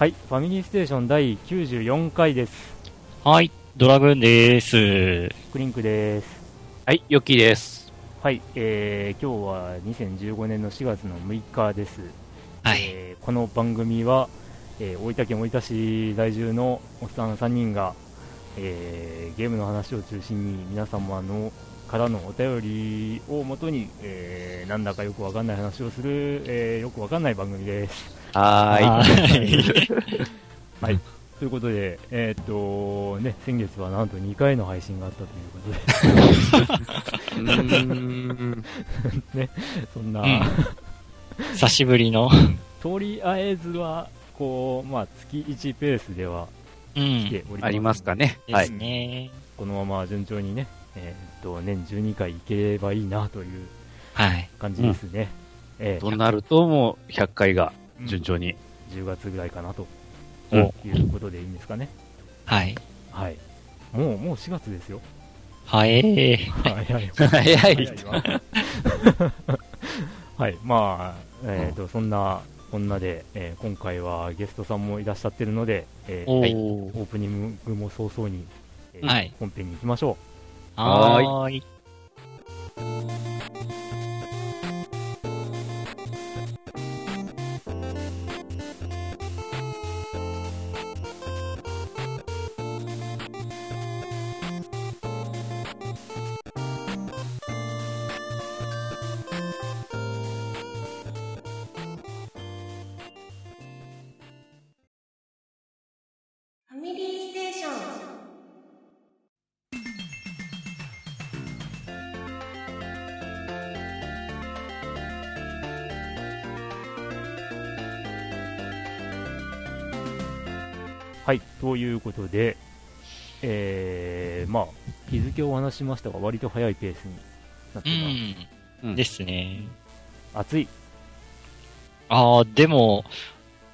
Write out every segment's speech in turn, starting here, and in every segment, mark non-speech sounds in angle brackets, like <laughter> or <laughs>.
はい、ファミリーステーション第94回です。はい、ドラグーンです。クリンクです。はい、ヨッキーです。はい、えー、今日は2015年の4月の6日です。はい。えーこの番組は、えー大分県大分市在住のおっさん3人が、えーゲームの話を中心に皆様のからのお便りをもとに、えーなんだかよくわかんない話をする、えーよくわかんない番組です。は。い。はい。<laughs> ということで、えーっと、ね、先月はなんと2回の配信があったということで、うーん。<laughs> そんな、うん久しぶりの。とりあえずは、こう、まあ、月1ペースではうん。来ております。ありますかね。はい。ね。このまま順調にね、えーっと、年12回いければいいなというはい。感じですね。えーとなると、もう100回が順調に。10月ぐらいかなとうんいうことでいいんですかね。はい。はい。もう、もう4月ですよ。はい。早い。早い。<laughs> 早いわはい、まあ、えっ、と、そんな、こんなで、えー今回はゲストさんもいらっしゃってるので、えーおはいー。オープニングも早々に、えーはい本編に行きましょはーい。はい、ということで、えー、まあ、日付をお話ししましたが、割と早いペースになってうます。ん。うんですね。暑い。あー、でも、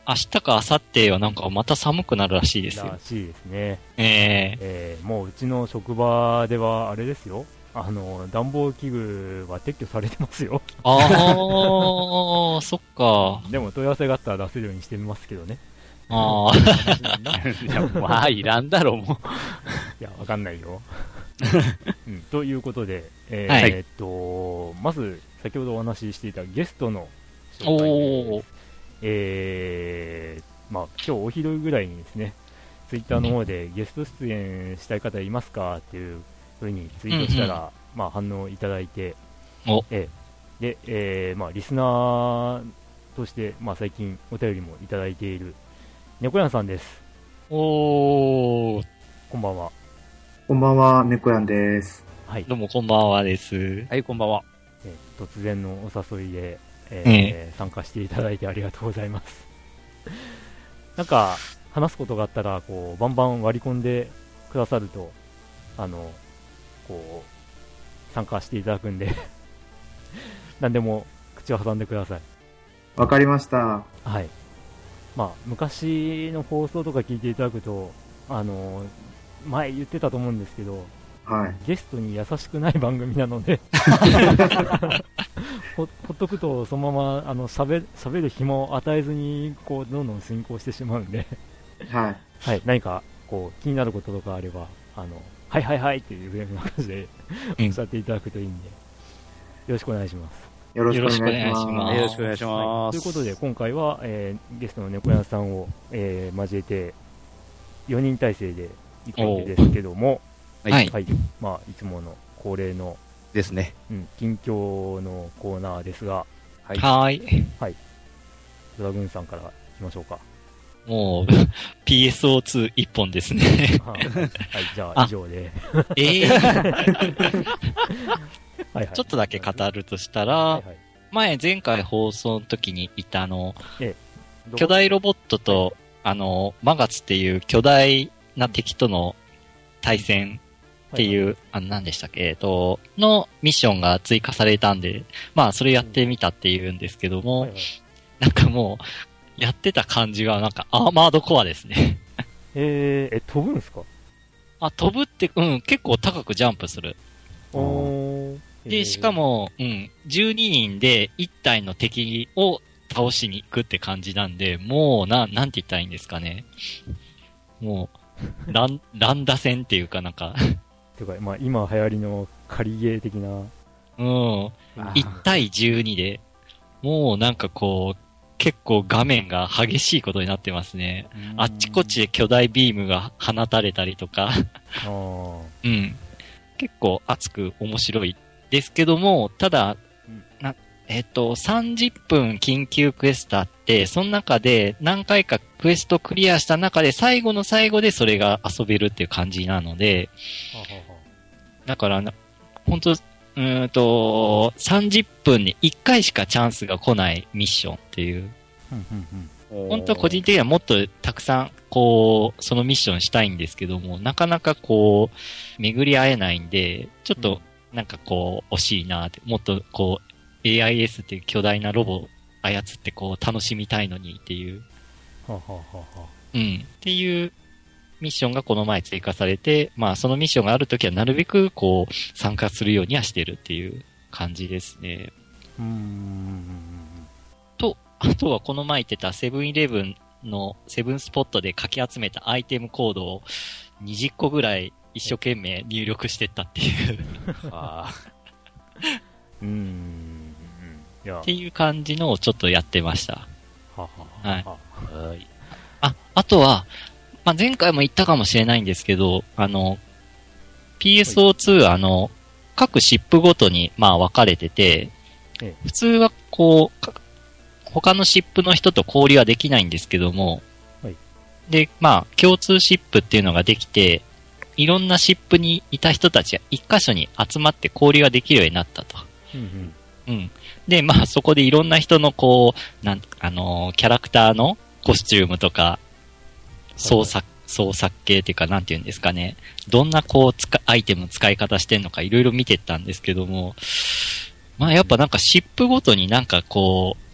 明日か明後日はなんかまた寒くなるらしいですよら。しいですね。えええーもううちの職場では、あれですよ。あの、暖房器具は撤去されてますよ。あー、そっか。<laughs> でも問い合わせがあったら出せるようにしてみますけどね。あー。<laughs> いや、まあ、いらんだろう、もいや、わかんないよ。<laughs> うん、ということで、えーはいえーっと、まず、先ほどお話ししていたゲストの紹お介ーです。。えー、まあ、今日お昼ぐらいにですね、ツイッターの方でゲスト出演したい方いますかっていうふうにツイートしたら、まあ、反応いただいて、おえーで、えーまあ、リスナーとして、まあ、最近お便りもいただいている、猫やんさんです。おー。こんばんは。こんばんは、猫やんです。はい。どうもこんばんはです。う。はい、こんばんは。えー突然のお誘いで、ええー参加していただいてありがとうございます。<laughs> なんか、話すことがあったら、こう、バンバン割り込んでくださると、あの、こう、参加していただくんで、<laughs> 何でも口を挟んでください。わかりました。はい。まあ、昔の放送とか聞いていただくと、あの、前言ってたと思うんですけど、はい。ゲストに優しくない番組なので <laughs> ほ、ほっとくとそのまま、あの、喋、喋る暇を与えずに、こう、どんどん進行してしまうんで、はい。はい、何か、こう、気になることとかあれば、あの、はいはいはいっていうふうな感じで、うんおっしゃっていただくといいんで、よろしくお願いします。よろしくお願いします。よろしくお願いしますはい。ということで、今回は、えーゲストの猫屋さんを、えー交えて、4人体制で行くわけですけども、はいはい。はい、まあ、いつもの恒例の、ですね。うん、近況のコーナーですが、はい。はーい。ドラグーンさんから行きましょうか。もう、PSO2 一本ですね。はい、はいじゃあ、あ以上で。ええ <laughs> はいはい。ちょっとだけ語るとしたら、はいはい。前、前回放送の時にいたあの、ど巨大ロボットと、あの、マガツっていう巨大な敵との対戦っていう、あの、何でしたっけ、えっと、のミッションが追加されたんで、まあ、それやってみたっていうんですけども、はいはい。なんかもう、やってた感じはなんかアーマードコアですね。えー、え、飛ぶんすか？あ、飛ぶって、うん、結構高くジャンプする。おーで、しか、も、うん、12人で1体の敵を倒しに行くって感じなんで、もう、な、なんて言ったらいいんですかね。もう、ラン、ランダ戦っていうかなんか、えーてか、まあ、今流行りの仮ゲー的な、うん、1対12で、もうなんかこう、結構画面が激しいことになってますね。あっちこっちで巨大ビームが放たれたりとか、うん。結構熱く面白いですけども、ただうん、な、えっ、と、30分緊急クエストあって、その中で何回かクエストクリアした中で最後の最後でそれが遊べるっていう感じなので、はははだからな、本当うーんと、30分に1回しかチャンスが来ないミッションっていう。本当は個人的にはもっとたくさん、こう、そのミッションしたいんですけども、なかなかこう、巡り合えないんで、ちょっと、なんかこう、惜しいなって、もっとこう、AIS っていう巨大なロボ操ってこう、楽しみたいのにっていう、ははははうん、っていうミッションがこの前追加されて、まあそのミッションがあるときはなるべくこう、参加するようにはしてるっていう感じですね。うーん。と、あとはこの前言ってたセブンイレブンのセブンスポットでかき集めたアイテムコードを20個ぐらい一生懸命入力してったっていう、っていう感じのをちょっとやってました。はははい。はい。あ、あとは、まあ、前回も言ったかもしれないんですけど、あの、PSO2、あの、各シップごとに、まあ、分かれててええ、普通はこう、か他のシップの人と交流はできないんですけども、はい。で、まあ、共通シップっていうのができて、いろんなシップにいた人たちが一箇所に集まって交流ができるようになったと。うんうん。うん。で、まあそこでいろんな人のこう、なん、あのーキャラクターのコスチュームとか、創作、創作系っていうか、なんて言うんですかね。どんなこう、使、アイテムの使い方してんのかいろいろ見てったんですけども、まあやっぱなんかシップごとになんかこう、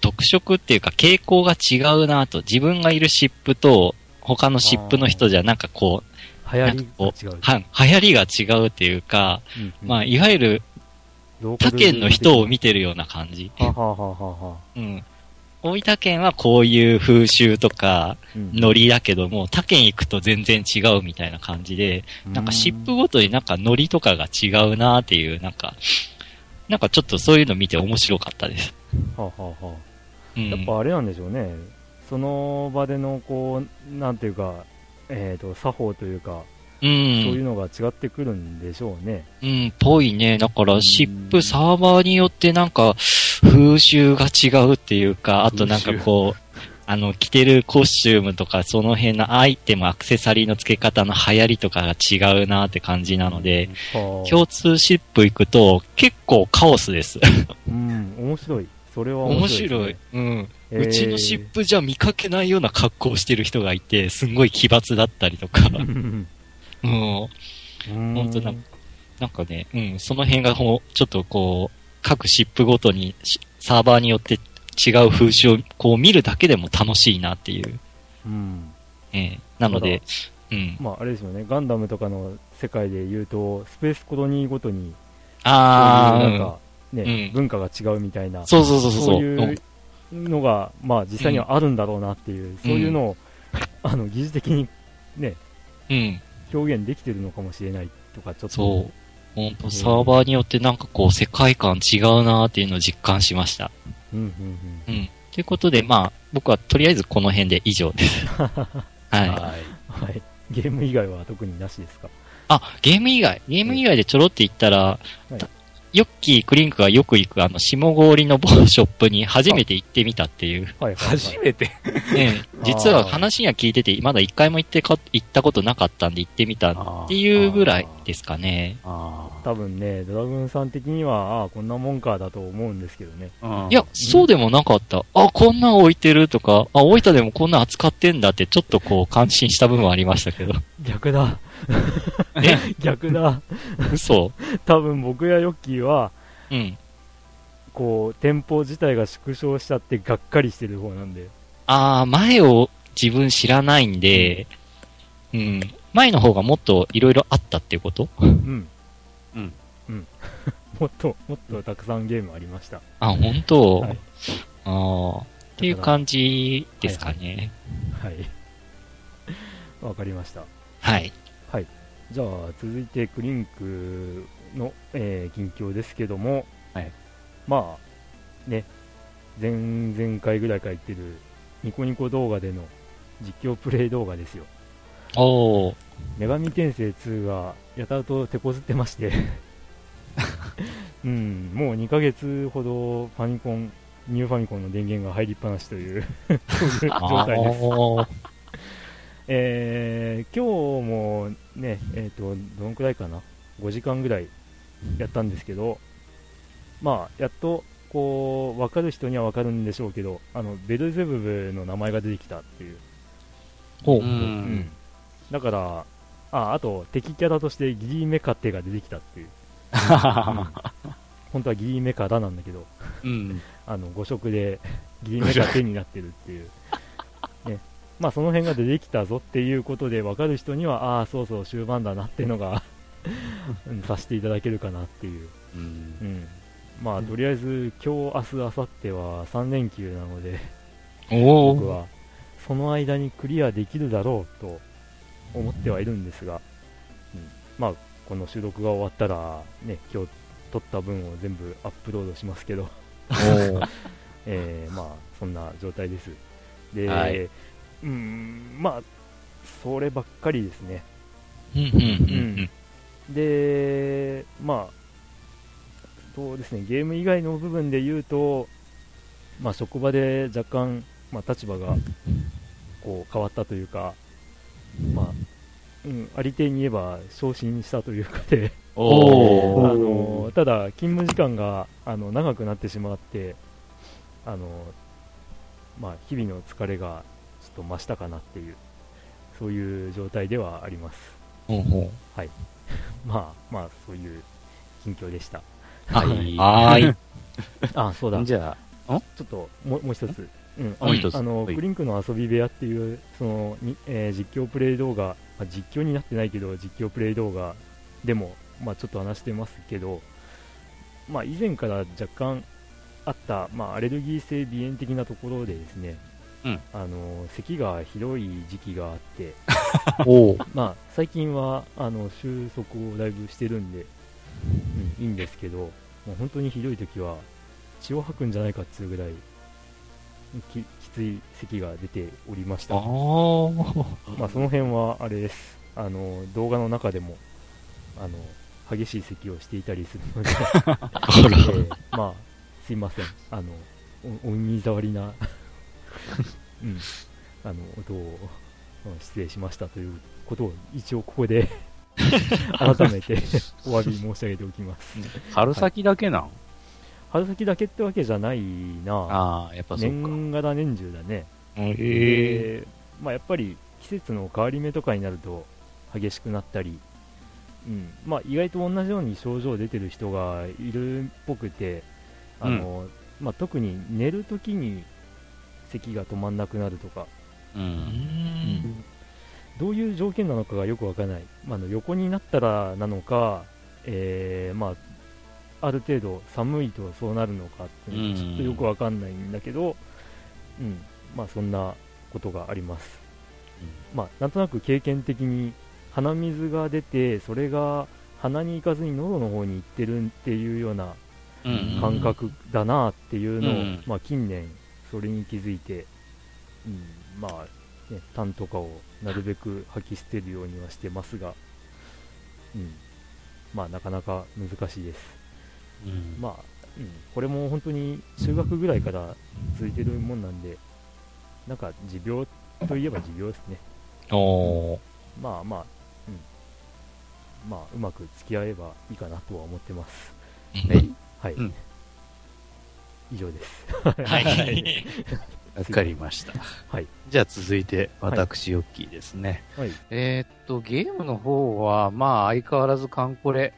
特色っていうか傾向が違うなと、自分がいるシップと他のシップの人じゃなんかこう、流行りが違う。は、流行りが違うっていうか、うんうんまあいわゆる他県の人を見てるような感じ。ははははは。うん。大分県はこういう風習とか、うんノリだけども、他県行くと全然違うみたいな感じで、なんかシップごとになんかノリとかが違うなっていう、なんか、なんかちょっとそういうの見て面白かったです。ははは。うん。やっぱあれなんでしょうね。その場での、こう、なんていうか、えっ、と、作法というか、う。そういうんのが違ってくるんでしょうね。うん、ぽいね。だから、シップサーバーによってなんか、風習が違うっていうか、あとなんかこう、あの、着てるコスチュームとか、その辺のアイテム、アクセサリーの付け方の流行りとかが違うなって感じなので、はあ共通シップ行くと結構カオスです。うん、面白い。それは面面白白い。いですね、うん。えーうちのシップじゃ見かけないような格好をしてる人がいて、すんごい奇抜だったりとか。うん本当だなんかね、うん、その辺がほうちょっとこう、各シップごとにしサーバーによって違う風習をこう見るだけでも楽しいなっていう。うん。ええなので、うん。まあ、あれですよね。ガンダムとかの世界で言うと、スペースコロニーごとに、ああ、そういうなんか、ね、うん文化が違うみたいな、そうそうそうそう。そういうのが、まあ、実際にはあるんだろうなっていう、そういうのを、あの、疑似的にね、うん。表現できてるのかもしれないとか、ちょっと。そう。本当サーバーによってなんかこう世界観違うなーっていうのを実感しました。うんうんうん。うん。ということで、まあ、僕はとりあえずこの辺で以上です。<laughs> はい。はい。はい。ゲーム以外は特になしですか？あ、ゲーム以外、ゲーム以外でちょろって言ったら、はいヨッキー、クリンクがよく行くあの、下郡の某ショップに初めて行ってみたっていう。はい。初めて？ね、<laughs> 実は話には聞いてて、まだ一回も行ってか、行ったことなかったんで行ってみたっていうぐらいですかね。あ多分ね、ドラグーンさん的には、ああ、こんなもんかだと思うんですけどね。あ。いや、そうでもなかった。あ、こんなん置いてるとか、あ、大分でもこんなん扱ってんだって、ちょっとこう、感心した部分はありましたけど。逆だ。<laughs> <laughs> 逆だ。嘘？多分僕やヨッキーは、うん。こう、店舗自体が縮小しちゃってがっかりしてる方なんで。ああ、前を自分知らないんで、うん。前の方がもっといろいろあったっていうこと？うん。うん。うん。<laughs> もっと、もっとたくさんゲームありました。あ、本当、はいああ、っていう感じですかね。はい。わかりました。はい。じゃあ、続いてクリンクの、えー近況ですけども、はいまあ、ね、前々回ぐらいから言ってるニコニコ動画での実況プレイ動画ですよ。おー、女神転生2がやたらと手こずってまして、うん、もう2ヶ月ほどファミコン、ニューファミコンの電源が入りっぱなしという状態です。あえー今日もね、えっ、と、どのくらいかな ?5 時間ぐらいやったんですけど、まあ、やっと、こう、わかる人にはわかるんでしょうけど、あの、ベルゼブブの名前が出てきたっていう。ほうう。うんだから、あ、あと、敵キャラとしてギリメカテが出てきたっていう。本当はギリメカラなんだけど、うん。あの、5色でギリメカテになってるっていう。ね。まあ、その辺が出てきたぞっていうことで分かる人には、ああ、そうそう、終盤だなっていうのがうん、させていただけるかなっていう。うんう。ん。まあ、とりあえず、今日、明日、明後日は3連休なので、僕は、その間にクリアできるだろうと思ってはいるんですが、うん、まあ、この収録が終わったら、ね、今日撮った分を全部アップロードしますけど、<laughs> えーまあ、そんな状態です。で、はいうん、まあ、そればっかりですね。うん、うん、うん。で、まあ、そうですね、ゲーム以外の部分で言うと、まあ、職場で若干、まあ、立場がこう変わったというか、まあ、うん、ありていに言えば昇進したというかで。<laughs> あのただ、勤務時間があの長くなってしまって、あのまあ、日々の疲れがっと増したかなっていう、そういう状態ではあります。ほうほ <laughs> まあ、まあ、そういう近況でした。う。はいはーい。<laughs> あ、そうだ。ちじゃあ、ょっと、もうもう一つ。うん、もう一つあの、はいクリンクの遊び部屋っていう、その、にえー実況プレイ動画、まあ、実況になってないけど、実況プレイ動画でも、まあ、ちょっと話してますけど、まあ、以前から若干あった、まあ、アレルギー性鼻炎的なところでですね、うんあの、咳がひどい時期があって、<laughs> まあ、最近はあの収束をだいぶしてるんで、うん、いいんですけど、もう本当にひどい時は血を吐くんじゃないかっていうぐらいききつい咳が出ておりました。まあ、その辺はあれです。あの動画の中でもあの激しい咳をしていたりするので。<laughs> えーまあ、すいません。あのおお耳障りな、うん、<laughs> あの音をうん失礼しましたということを一応ここで <laughs> 改めて <laughs> お詫び申し上げておきます。春先だけなん？春先だけってわけじゃないなああ、やっぱ。年がら年中だね。へえ。でまあ、やっぱり季節の変わり目とかになると激しくなったり、うんまあ、意外と同じように症状出てる人がいるっぽくてあの、まあ、特に寝るときに咳が止まんなくなるとか、う。うん。ん。どういう条件なのかがよくわからない、まあ、あの横になったらなのか、えーまあ、ある程度寒いとそうなるのかっていうのがちょっとよくわかんないんだけど、うん。まあ、そんなことがあります、まあ、なんとなく経験的に鼻水が出てそれが鼻に行かずに喉の方に行ってるっていうようなうん。感覚だなっていうのを、うん。まあ、近年それに気づいて、うん、まあ、ね、痰とかをなるべく吐き捨てるようにはしてますが、うん、まあなかなか難しいです。うんまあ、うん、これも本当に中学ぐらいから続いてるもんなんで、なんか持病といえば持病ですね。おー。まあまあ、うん、まあうまく付き合えばいいかなとは思ってます。はい。はい。うん以上です。はい。わかりました。はい。じゃあ続いて、私、ヨッキーですね。はい。えーっと、ゲームの方は、まあ、相変わらずカンコレ、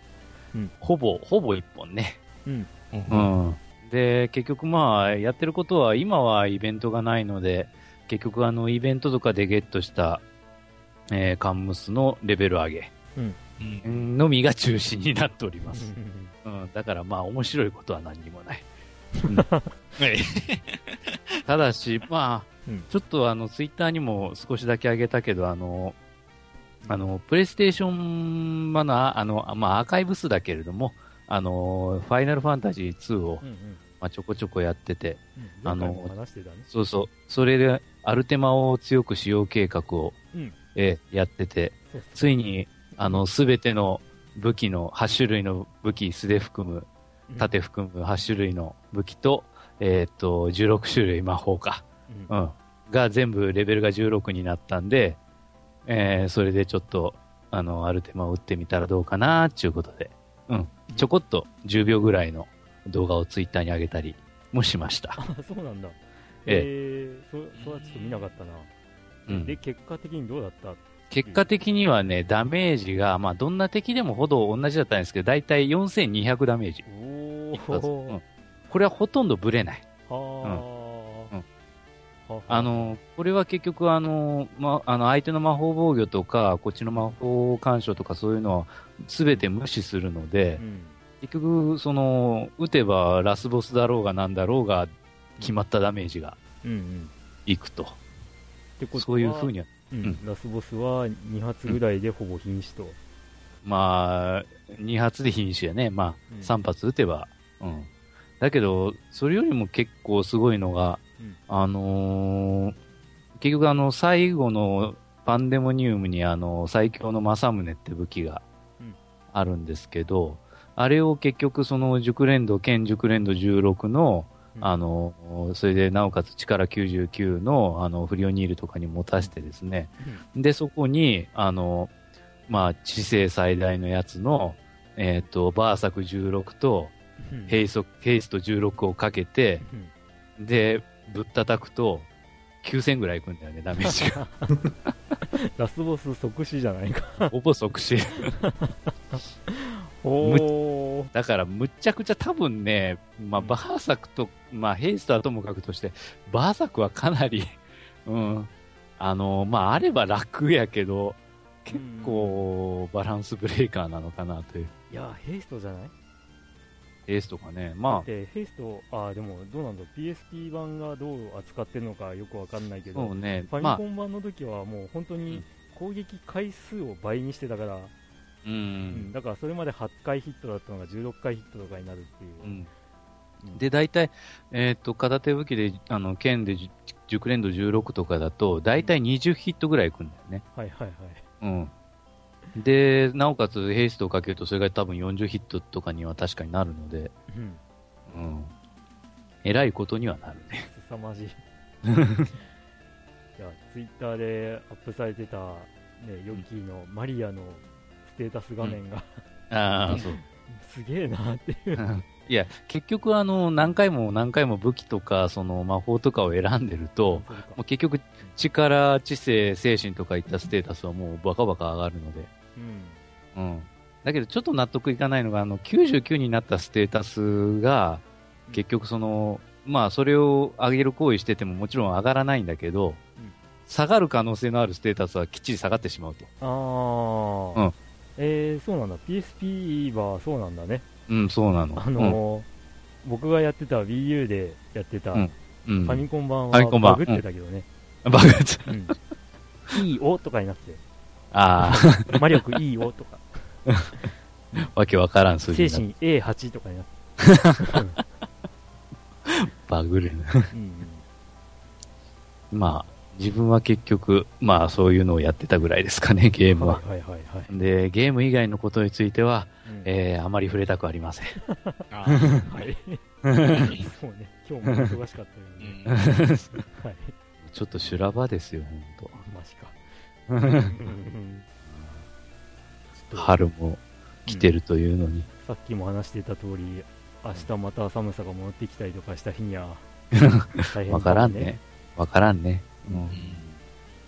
うんほぼ、ほぼ一本ね。うん。うん。で、結局まあ、やってることは、今はイベントがないので、結局あの、イベントとかでゲットした、えー、カンムスのレベル上げ、うんうんのみが中心になっております。うん、だからまあ、面白いことは何にもない。はい <laughs> ただし、まあ、うん。ちょっとあの、ツイッターにも少しだけ上げたけど、あの、あの、プレイステーションマナー、あの、まあ、アーカイブスだけれども、あの、ファイナルファンタジー2をう、んうん。まあ、ちょこちょこやってて、うん。あの。そうそう、それで、アルテマを強く使用計画を、うん。えーやってて、ついに、あの、すべての武器の、8種類の武器、素手含む、盾含む8種類の武器と、えーっと、16種類魔法か。うんうん。が全部レベルが16になったんで、えー、それでちょっと、あの、アルテマを打ってみたらどうかな、っていうことで、うん。ちょこっと10秒ぐらいの動画をツイッターに上げたりもしました。あ、そうなんだ。ええー、そ、それはちょっと見なかったな。うんで、結果的にどうだった？結果的にはね、ダメージが、まあ、どんな敵でもほど同じだったんですけど、だいたい4200ダメージ。お一発うーん。これはほとんどブレない。あ、の、これは結局あの、ま、あの、相手の魔法防御とか、こっちの魔法干渉とかそういうのは、すべて無視するのでう、ん。結局、その、撃てばラスボスだろうがなんだろうが、決まったダメージがうんうん。いくと。ってことはそういう風には、うんうんラスボスは2発ぐらいでほぼ瀕死と。まあ、2発で瀕死やね。まあ、うん3発撃てば。うん。だけど、それよりも結構すごいのが、うん。あのー結局あの、最後のパンデモニウムにあの、最強の政宗って武器がうん。あるんですけど、あれを結局その熟練度、剣熟練度16の、うん。あの、それでなおかつ力99の、あの、フリオニールとかに持たせてですね、で、そこに、あの、まあ、知性最大のやつの、えっ、と、バーサク16と、うんヘイソヘイスト16をかけて、うんで、ぶったたくと、9000ぐらいいくんだよね、ダメージが。<laughs> ラスボス即死じゃないか。ほぼ即死。<laughs> おー。だから、むっちゃくちゃ多分ね、まあ、バーサクと、まあ、ヘイストはともかくとして、バーサクはかなり、<laughs> うん、あの、まあ、あれば楽やけど、結構、バランスブレーカーなのかなという。いや、ヘイストじゃないヘイストかね。まで、ヘイスト、あーでもどうなんだ PSP 版がどう扱ってるのかよくわかんないけあ、ど、そうね。ファまあミコン版の時はもう本当に攻撃回数を倍にしてたから、ううんん。だからそれまで8回ヒットだったのが16回ヒットとかになるっていう。うんうんで、大体、えっ、と、片手武器で、あの、剣でじ熟練度16とかだと、大体20ヒットぐらいいくんだよね。はいはいはい。うん。で、なおかつ、ヘイストをかけると、それが多分40ヒットとかには確かになるので、うん。うん。えらいことにはなるね。凄まじい。<laughs> いや、ツイッターでアップされてた、ね、ヨッキーのマリアのステータス画面が、ああ、そう。<laughs> すげえなっていう。いや、結局あの、何回も何回も武器とか、その魔法とかを選んでると、もう結局、力、知性、精神とかいったステータスはもうバカバカ上がるので。うん。うん。だけどちょっと納得いかないのが、あの、99になったステータスが、結局その、まあそれを上げる行為しててももちろん上がらないんだけど、うん下がる可能性のあるステータスはきっちり下がってしまうと。ああ、うんえー、そうなんだ。PSP はそうなんだね。うん、そうなの。あのー僕がやってた Wii U でやってたフうんうん、ァミコン版ファミコン版はバグってたけどね。バグっちゃううん。いいおとかになって、あ魔力いいおとか、あ、<laughs> わけわからん数字精神 A8 とかになって。<laughs> バグる。うんまあ、自分は結局、まあそういうのをやってたぐらいですかね、ゲームは。はいはいはいはい。で、ゲーム以外のことについては、うんえー、あまり触れたくありません。あ <laughs> はい。そうね。今日も忙しかったよね。はい。ちょっと修羅場ですよ、ほんマジか。うんうんと。春も来てるというのに。さっきも話してた通り、明日また寒さが戻ってきたりとかした日には、<laughs> 大変わからんね。。わからんね。ううんん。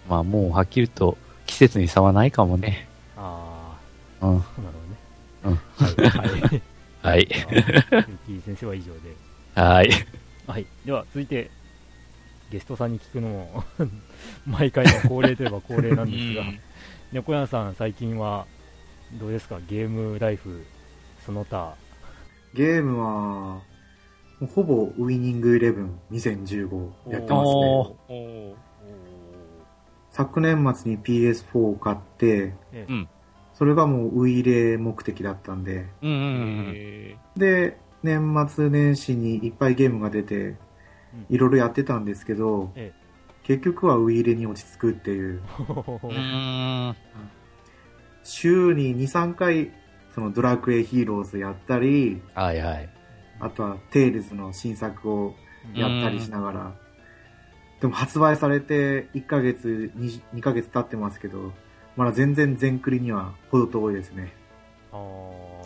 まあもうはっきりと季節に差はないかもね。あうん。あ、なるほどね。はい。はい。<laughs> はい。じゃあゆき先生は以上で。はい。はい。では、続いて、ゲストさんに聞くのも、<laughs> 毎回の恒例といえば恒例なんですが、猫屋さん、最近は、どうですか？ゲームライフ、その他。ゲームは、ほぼウイニングイレブン2015やってますおね。昨年末に PS4 を買って、えうん。それがもうウイイレ目的だったんで、うんうんうん。へで、年末年始にいっぱいゲームが出て、いろいろやってたんですけど、え結局はウイイレに落ち着くっていう。週に2、3回、そのドラクエヒーローズやったり、はいはい。あとはテイルズの新作をやったりしながら、でも発売されて1ヶ月2、2ヶ月経ってますけど、まだ全然全クリには程遠いですね。あー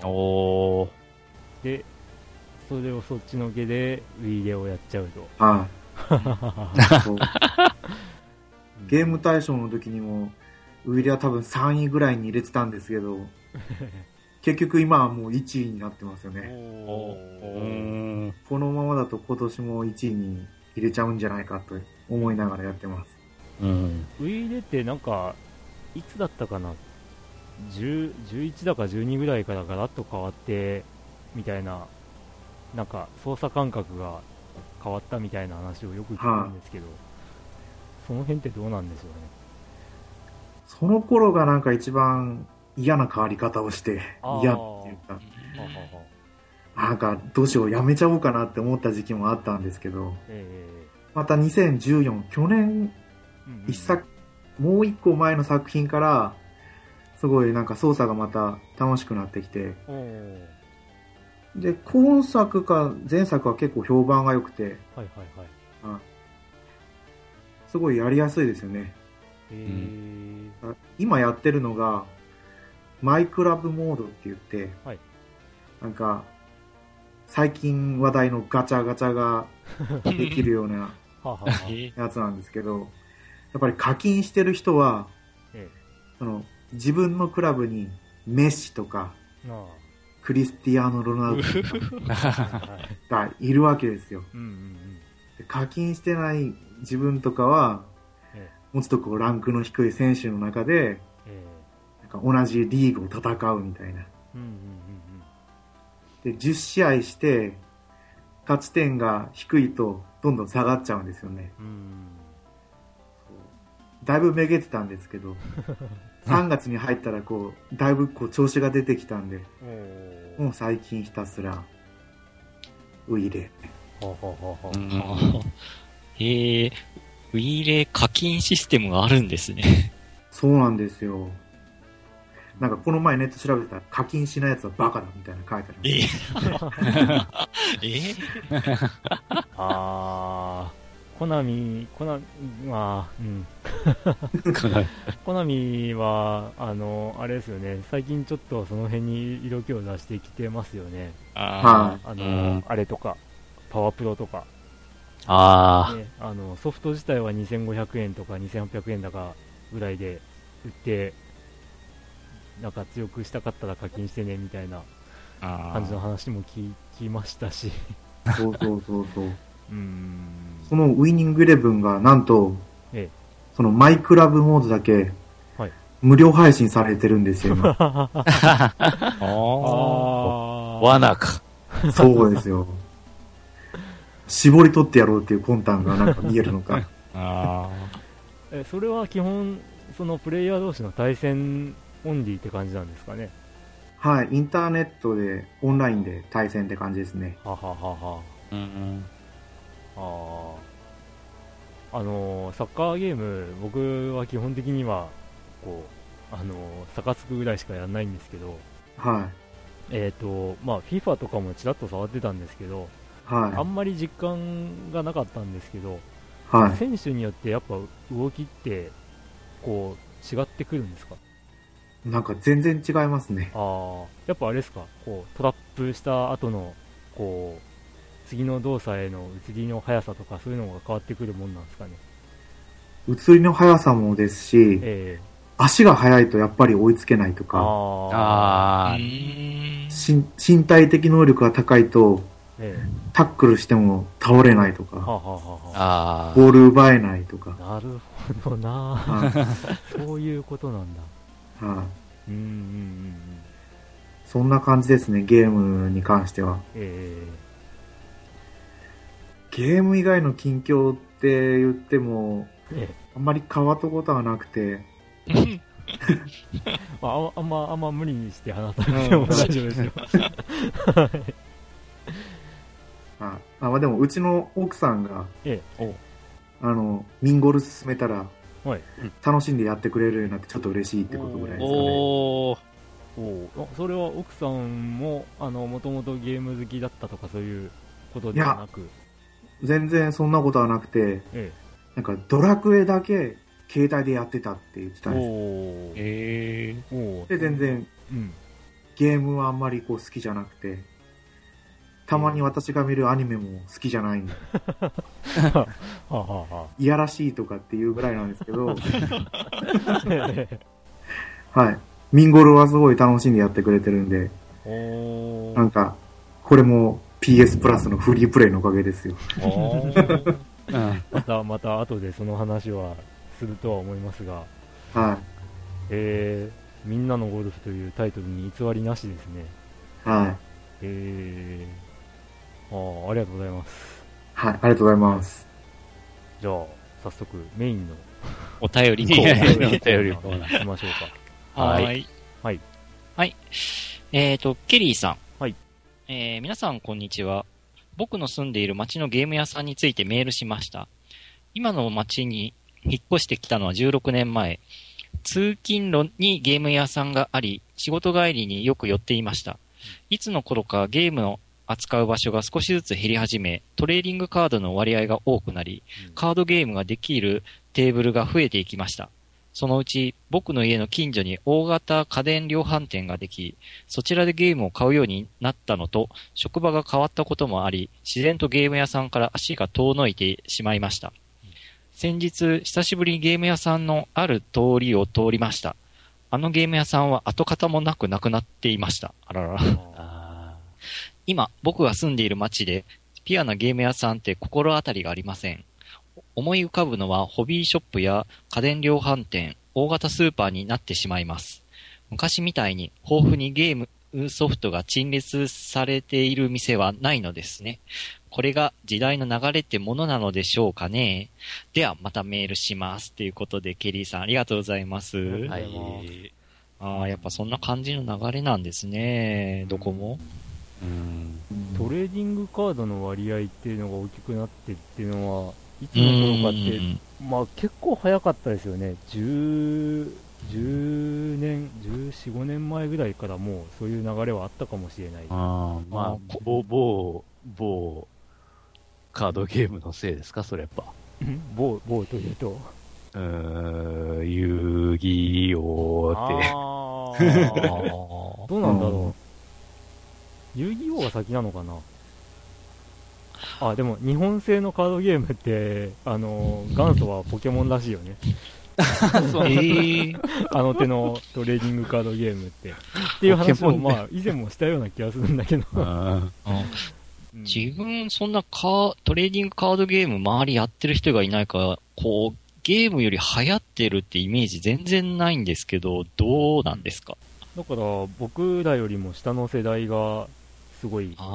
おー。で、それをそっちのけで、ウィーレをやっちゃうと。<laughs> ゲーム大賞の時にも、ウイレは多分3位ぐらいに入れてたんですけど、<laughs> 結局今はもう1位になってますよね。このままだと今年も1位に入れちゃうんじゃないかと思いながらやってます。うん。ウィーレってなんか、いつだったかな？10 11だか12ぐらいからガラッと変わって、みたいな、なんか操作感覚が変わったみたいな話をよく聞くんですけど、その辺ってどうなんでしょうね。その頃がなんか一番嫌な変わり方をしてあー、嫌っていうか、はははなんかどうしようやめちゃおうかなって思った時期もあったんですけど、えまた2014、去年えうんうん。一作、もう一個前の作品から、すごいなんか操作がまた楽しくなってきて、おーで、今作か前作は結構評判が良くて、はいはいはい。あすごいやりやすいですよね。えあ今やってるのが、マイクラブモードって言って、はい。なんか、最近話題のガチャガチャができるような <laughs> やつなんですけど、やっぱり課金してる人は、えその自分のクラブにメッシとか、えなあクリスティアーノ・ロナウド。がいるわけですよ。うんうんうん。で課金してない自分とかは、えもうちょっとこうランクの低い選手の中で、えなんか同じリーグを戦うみたいな。えうんうんうん。で、10試合して、勝ち点が低いと、どんどん下がっちゃうんですよね。うんうん。だいぶめげてたんですけど、<laughs> 3月に入ったらこう、だいぶこう調子が出てきたんで、もう最近ひたすら、ウイレ。はあはあはあはあうん <laughs> ーへえ、ウィーレ課金システムがあるんですね。そうなんですよ。なんかこの前ネット調べてたら課金しないやつはバカだみたいなの書いてありえます。え <laughs> <laughs> あー、コナミ、コナミは、うん。<laughs> コナミは、あの、あれですよね、最近ちょっとその辺に色気を出してきてますよね。ああの、うん。あれとか、パワープロとか、あね、あの、ソフト自体は2500円とか2800円だかぐらいで売って、なんか強くしたかったら課金してね、みたいなあ感じの話も聞きましたし、そうそうそうそう。うーん。そのウイニングイレブンがなんと、ええそのマイクラブモードだけはい、無料配信されてるんですよ、今 <laughs> ああ。罠か。そうですよ。絞り取ってやろうっていう魂胆がなんか見えるのか。<laughs> あえそれは基本、そのプレイヤー同士の対戦オンリーって感じなんですかね？はい、インターネットで、オンラインで対戦って感じですね。ははははうんああ。あのーサッカーゲーム、僕は基本的には、こう、あのー、サカツクぐらいしかやらないんですけど、はえっ、と、まあ、FIFA とかもちらっと触ってたんですけど、い、はあんまり実感がなかったんですけど、い、はい。選手によってやっぱ動きって、こう、違ってくるんですか？なんか全然違いますね。ああ、やっぱあれですか、こうトラップした後の、こう、次の動作への移りの速さとかそういうのが変わってくるもんなんですかね。移りの速さもですし、ええ足が速いとやっぱり追いつけないとか、あ身身体的能力が高いとえタックルしても倒れないとか、はあはあはああ。ボール奪えないとか、あ、なるほどな。は <laughs> そういうことなんだ。いはいうんうんうんうん。そんな感じですね、ゲームに関しては。えゲーム以外の近況って言っても、ええあんまり変わったことはなくて、え <laughs> まあ、ああんま、あんま無理にして話さなくても大丈夫ですよ。<laughs> ああまあでもうちの奥さんが、ええ、おあの、ミンゴル進めたら、はい。楽しんでやってくれるようになってちょっと嬉しいってことぐらいですかね。おー。おあそれは奥さんも、あの、もともとゲーム好きだったとかそういうことではなく、全然そんなことはなくて、えなんかドラクエだけ携帯でやってたって言ってえ。たんです。えおー。で、全然うん。ゲームはあんまりこう好きじゃなくて、たまに私が見るアニメも好きじゃないんで、はあ、はあはいやらしいとかっていうぐらいなんですけど、<laughs> はい。ミンゴルはすごい楽しんでやってくれてるんで、なんか、これも PS プラスのフリープレイのおかげですよ。また、また後でその話はするとは思いますが、はえー、みんなのゴルフというタイトルに偽りなしですね。い。はい。えー、ああ、ありがとうございます。はい。ありがとうございます。じゃあ、早速メインの <laughs> お便りコーナー。お便りコーナー行きましょうか。はいはい。はい。はい。えっ、と、ケリーさん。はい。えー、皆さんこんにちは。僕の住んでいる町のゲーム屋さんについてメールしました。今の町に引っ越してきたのは16年前。通勤路にゲーム屋さんがあり、仕事帰りによく寄っていました。いつの頃かゲームを扱う場所が少しずつ減り始め、トレーディングカードの割合が多くなり、カードゲームができるテーブルが増えていきました。そのうち僕の家の近所に大型家電量販店ができ、そちらでゲームを買うようになったのと、職場が変わったこともあり、自然とゲーム屋さんから足が遠のいてしまいました。先日、久しぶりにゲーム屋さんのある通りを通りました。あのゲーム屋さんは跡形もなくなくなっていました。あらら。あ今、僕が住んでいる街で、ピュアなゲーム屋さんって心当たりがありません。思い浮かぶのはホビーショップや家電量販店、大型スーパーになってしまいます。昔みたいに豊富にゲームソフトが陳列されている店はないのですね。これが時代の流れってものなのでしょうかね。ではまたメールします。ということで、ケリーさんありがとうございます。ーはい。ああ、やっぱそんな感じの流れなんですね。どこも。うん。トレーディングカードの割合っていうのが大きくなってっていうのは、いつの頃かって、まあ結構早かったですよね。10、10年、14、5年前ぐらいからもうそういう流れはあったかもしれない。あーまあ、某、某、某、カードゲームのせいですか？それやっぱ。某、某というと。うーん、遊戯王って。ああー <laughs> どうなんだろう。遊戯王が先なのかな？あ、でも日本製のカードゲームって、あの、元祖はポケモンらしいよね。ーええあの手のトレーディングカードゲームって。っていう話を、まあ、以前もしたような気がするんだけど。うん自分、そんなカートレーディングカードゲーム周りやってる人がいないから、こう、ゲームより流行ってるってイメージ全然ないんですけど、どうなんですか？だから、僕らよりも下の世代が、すごい、ああ、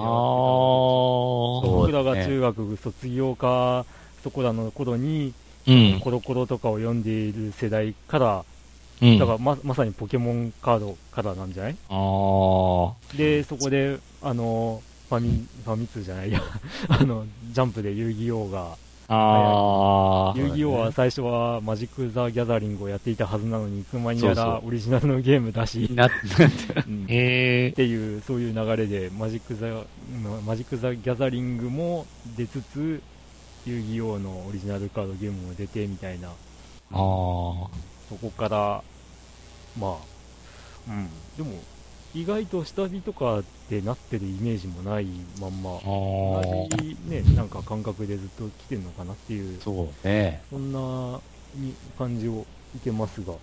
僕らが中学卒業か、そこらの頃に、うん。コロコロとかを読んでいる世代から、うん。だからままさにポケモンカードからなんじゃない？ああ、で、そこで、あの、ファミ、ファミ通じゃないや、<laughs> あの、ジャンプで遊戯王が、ああ、遊戯王は最初はマジック・ザ・ギャザリングをやっていたはずなのに、いつの間にやらオリジナルのゲームだし、<laughs> な、うん。っへえ、ていう、そういう流れで、マジック・ザ、マジック・ザ・ギャザリングも出つつ、遊戯王のオリジナルカードゲームも出てみたいな、ああ、そこから、まあ、うん、でも、意外と下火とかってなってるイメージもないまんま、あ同あ、じね、なんか感覚でずっと来てるのかなっていう、そうね。そんなに感じを受けますが。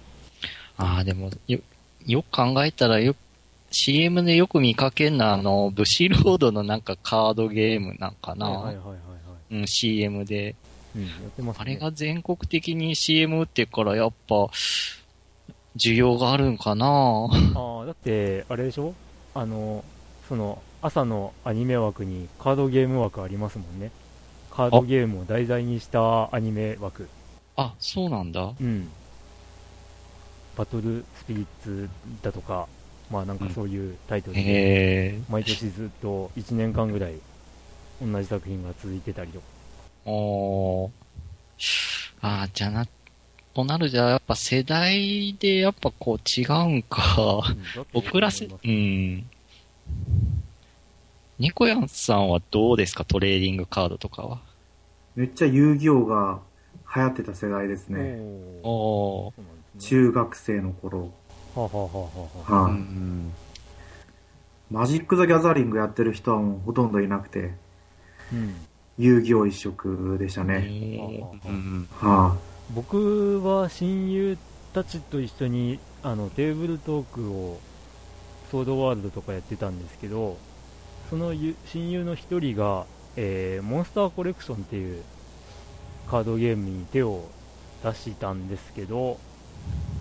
ああ、でも、よ、よく考えたらよ、CM でよく見かけんのは、あの、ブシロードのなんかカードゲームなんかな。はいはいはいはいはい。うん、CM で。うん、やってますね。あれが全国的に CM 打ってるから、やっぱ、需要があるんかなああ、だって、あれでしょ？あの、その、朝のアニメ枠にカードゲーム枠ありますもんね。カードゲームを題材にしたアニメ枠。あ、そうなんだ。うん。バトルスピリッツだとか、まあなんかそういうタイトルで、へえ。毎年ずっと1年間ぐらい同じ作品が続いてたりとか。おー。あー、じゃあな、となるじゃ、やっぱ世代でやっぱこう違うんか。僕らせ、うん。ニコヤンさんはどうですか？トレーディングカードとかは。めっちゃ遊戯王が流行ってた世代ですね。お。中学生の頃。はあ、はあはあはあはい、うん。マジック・ザ・ギャザリングやってる人はもうほとんどいなくて、うん。遊戯王一色でしたね。は僕は親友たちと一緒にあのテーブルトークをソードワールドとかやってたんですけどそのゆ親友の一人が、えーモンスターコレクションっていうカードゲームに手を出したんですけど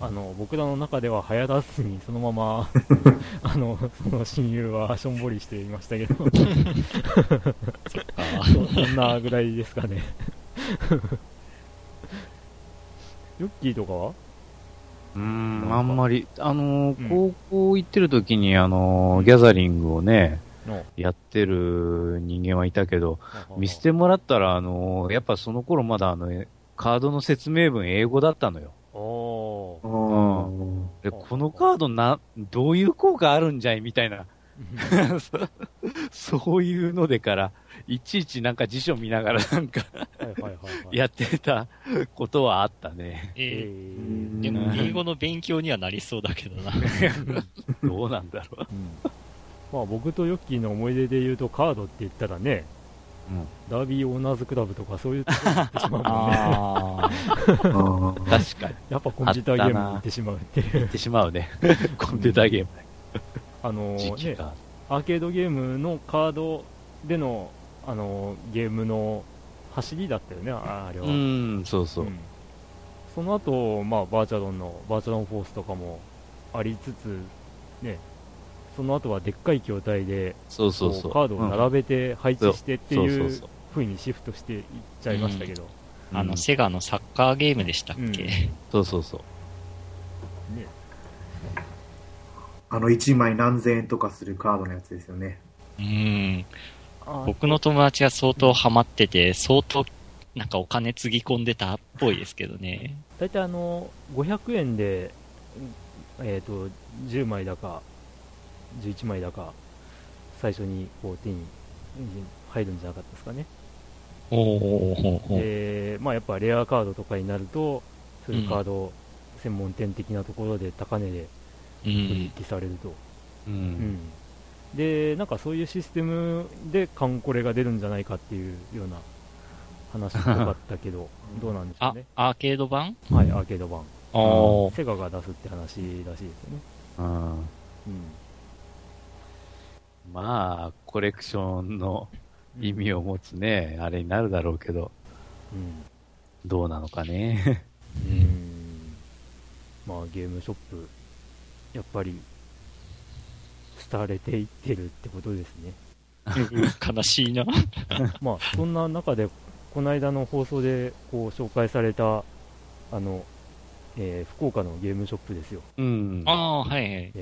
あの僕らの中では流行らずにそのまま <laughs> あのその親友はしょんぼりしていましたけど。<laughs> そんなぐらいですかねヨッキーとか？はうん、あんまり、あのーうん。高校行ってる時に、あのーギャザリングをね、のやってる人間はいたけど、見せてもらったら、あのーやっぱその頃まだあの、カードの説明文英語だったのよ。おあ。ーあで、このカードな、どういう効果あるんじゃい？みたいな、そ <laughs> そういうのでから、いちいちなんか辞書見ながらなんか。やってたことはあったね。でも英語の勉強にはなりそうだけどな。<laughs> どうなんだろう。うんまあ僕とヨッキーの思い出で言うとカードって言ったらね、うんダービーオーナーズクラブとかそういうところに行ってしまうもんね。<laughs> 確かに。やっぱコンピューターゲームに行ってしまうっていう。言ってしまうね。コンピューターゲーム。あのね。アーケードゲームのカードでの、あのゲームの走りだったよね、ああれは。うん、そうそう。うんその後、まあバーチャロンのバーチャロンフォースとかもありつつ、ね、その後はでっかい筐体でそうそうそう。こうカードを並べて配置してっていうそうにシフトしていっちゃいましたけど、あの、うんセガのサッカーゲームでしたっけ、うんそうそうそう。ね、あの、1枚何千円とかするカードのやつですよね。うん。あ僕の友達が相当ハマってて、相当なんかお金つぎ込んでたっぽいですけどね。大体あの500円で、えー、と10枚だか11枚だか最初にこう手に入るんじゃなかったですかねおーおで、まあ、やっぱレアカードとかになるとそういうカード専門店的なところで高値でう取ん。引されると、う。うん。んでなんかそういうシステムでカンコレが出るんじゃないかっていうような話も多かったけどどうなんでしょあうね、アーケード版？はい、アーケード版。セガが出すって話らしいですよね、うん。うん。まあ、コレクションの意味を持つね、あれになるだろうけど、うん。どうなのかね。うん。<laughs> まあゲームショップやっぱり廃れていってるってことですね <laughs> 悲しいな。<laughs> まあそんな中でこの間の放送でこう紹介されたあの、えー福岡のゲームショップですようん。ああ、はいはい。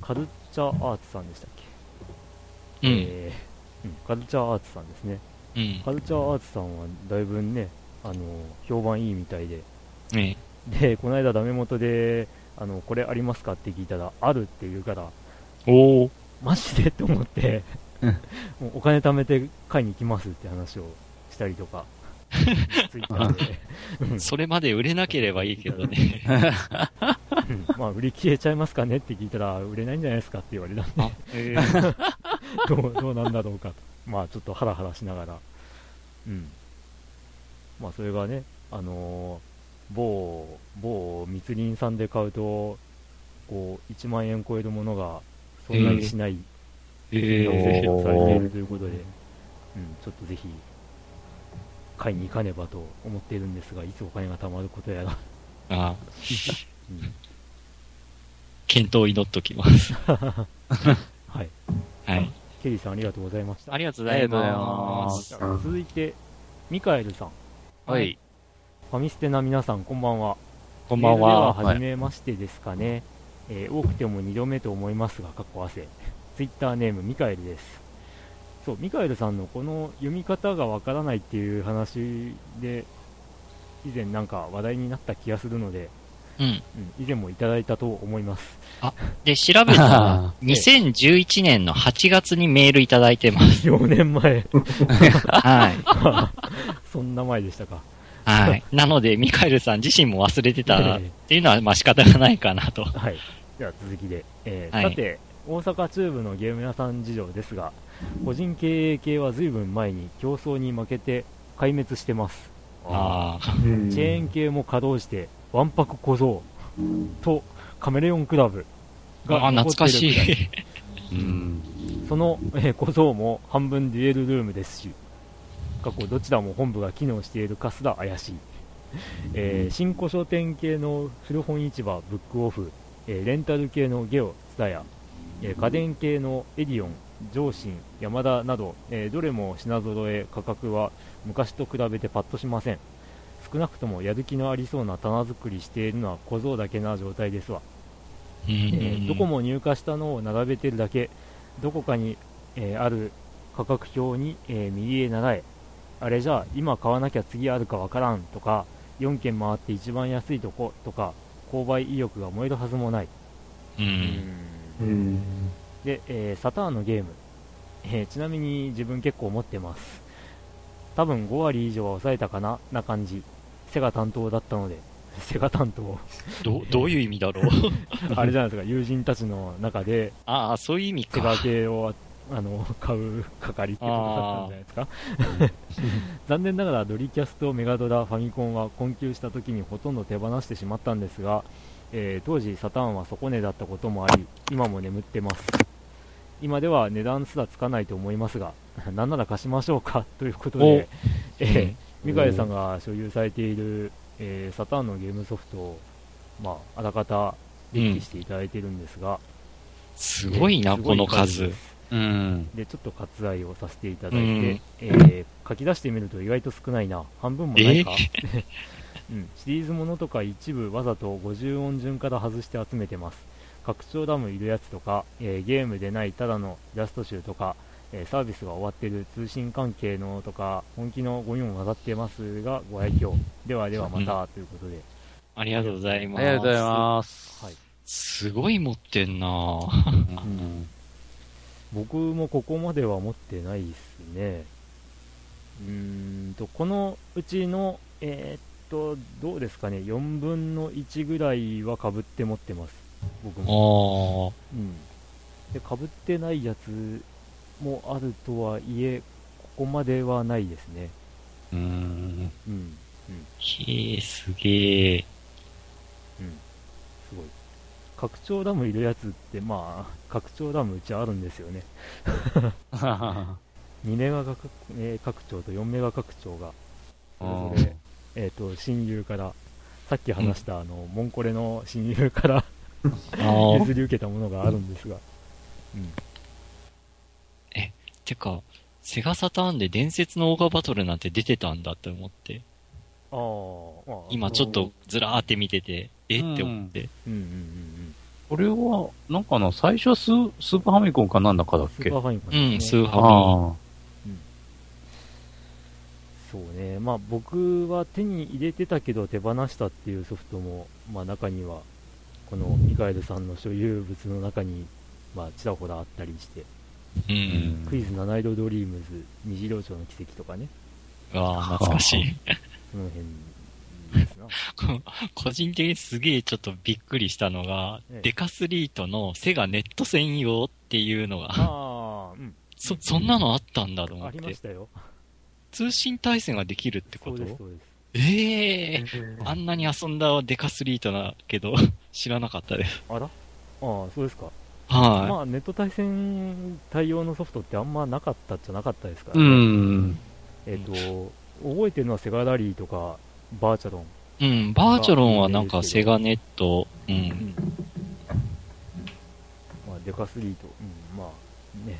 カルチャーアーツさんでしたっけ、うん。えーうんカルチャーアーツさんですねうん。カルチャーアーツさんはだいぶねあの評判いいみたいでねでこの間ダメ元であのこれありますかって聞いたらあるって言うからおお。マジでと思ってうん。<laughs> もうお金貯めて買いに行きますって話をしたりとかツイッターで。うん。それまで売れなければいいけどね。うん。まあ売り切れちゃいますかねって聞いたら売れないんじゃないですかって言われたんで。あ、えー、<laughs> どうどうなんだろうか。とまあちょっとハラハラしながら。うん。まあそれがねあのー某、某密林さんで買うと、こう、1万円超えるものが、そんなにしない、えのを設え定されているということで、うん、ちょっとぜひ、買いに行かねばと思っているんですが、いつお金が貯まることやら、あうん検討を祈っときます。<laughs> はい。はい。ケリーさんありがとうございました。ありがとうございま。ます続いて、ミカエルさん。はい。ファミステな皆さん、こんばんは。こんばんはは。初めましてですかね。えー多くても2度目と思いますが、かっこ汗。ツイッターネーム、ミカエルです。そう、ミカエルさんのこの読み方がわからないっていう話で、以前なんか話題になった気がするので、うん。うん、以前もいただいたと思います。で、調べたら、<laughs> 2011年の8月にメールいただいてます。4年前、<laughs> はい。<laughs> そんな前でしたか。はい。<laughs> なので、ミカエルさん自身も忘れてたっええていうのは、まあ仕方がないかなと。<laughs> はい。では続きで、えーはいさて、大阪中部のゲーム屋さん事情ですが、個人経営系は随分前に競争に負けて壊滅してます。ああ。う <laughs> んチェーン系も稼働して、わんぱく小僧とカメレオンクラブがああ、残って懐かしるくらいい。うん。その、えー小僧も半分デュエルルームですし、過去どちらも本部が機能しているかすら怪しい。えー新古書店系の古本市場ブックオフ、えーレンタル系のゲオ、ツタヤ、えー家電系のエディオン、上信、ヤマダなど、えーどれも品揃え価格は昔と比べてパッとしません。少なくともやる気のありそうな棚作りしているのは小僧だけな状態ですわ。うん。えーどこも入荷したのを並べてるだけ、どこかに、えーある価格表に、えー右へ習え、あれじゃあ今買わなきゃ次あるかわからんとか、4軒回って一番安いとことか、購買意欲が燃えるはずもない。うん。うん。で、えーサターンのゲーム、えーちなみに自分結構持ってます。多分5割以上は抑えたかなな感じ。セガ担当だったので、<laughs> セガ担当、ど、どういう意味だろう？<laughs> あれじゃないですか、友人たちの中で、ああ、そういう意味セガか。系をあの買う係ってことだったんじゃないですか？<laughs> 残念ながらドリキャスト、メガドラ、ファミコンは困窮した時にほとんど手放してしまったんですが、えー当時サターンは底値だったこともあり今も眠ってます。今では値段すらつかないと思いますが <laughs> なんなら貸しましょうか？ということで、えーミカエルさんが所有されている、えーサターンのゲームソフトを、まあ、あらかたデッキしていただいているんですが、すごいな、この数。うん。でちょっと割愛をさせていただいて、うん。えー書き出してみると意外と少ないな。半分もないか、<laughs> うん、シリーズものとか一部わざと50音順から外して集めてます。拡張ダムいるやつとか、えーゲームでないただのイラスト集とか、えーサービスが終わってる通信関係のとか本気のゴミも混ざってますがご愛嬌。ではではまた、ということで。ありがとうございます。ありがとうございます。はい。すごい持ってんな。うん <laughs> 僕もここまでは持ってないですね。うーんと、このうちの、えーっと、どうですかね、4分の1ぐらいは被って持ってます。僕も。あうん。で、被ってないやつもあるとはいえ、ここまではないですね。うん。うん。うん。ー。へえ、すげえ。拡張ダムいるやつって、まあ、拡張ダムうちあるんですよね。<laughs> 2メガ拡,、えー拡張と4メガ拡張が、それぞれ、えっ、と、親友から、さっき話した、あの、モンコレの親友から。譲り受けたものがあるんですが、うん。てか、セガサターンで伝説のオーガバトルなんて出てたんだって思って、ああ、まあ、今ちょっとずらーって見てて、え？うんって思って。うんうんうんうん。これは、なんかな、最初はススーパーファミコンかなんだかだっけ？スーパーファミコンうん、ですね。スーハあそうね、まあ僕は手に入れてたけど手放したっていうソフトも、まあ中には、このミカエルさんの所有物の中に、まあちらほらあったりして、ミ。うん。クイズ七色ドリームズ、虹色町の奇跡とかね、ああ、懐かしい。その辺。個人的にすげえちょっとびっくりしたのが、ええデカスリートのセガネット専用っていうのが、ああ、うん。そ、そんなのあったんだと思あってりまし。たよ。通信対戦ができるってこと？ええあんなに遊んだデカスリートだけど、<laughs> 知らなかったです。あら？ああ、そうですか。はまあ、ネット対戦対応のソフトってあんまなかったっちゃなかったですかうらね。ん。えっ、と、覚えてるのはセガラリーとか、バーチャロン。い。うん、バーチャロンはなんかセガネット、う。うんん。まあ、デカスリート。うん、まあ、ね。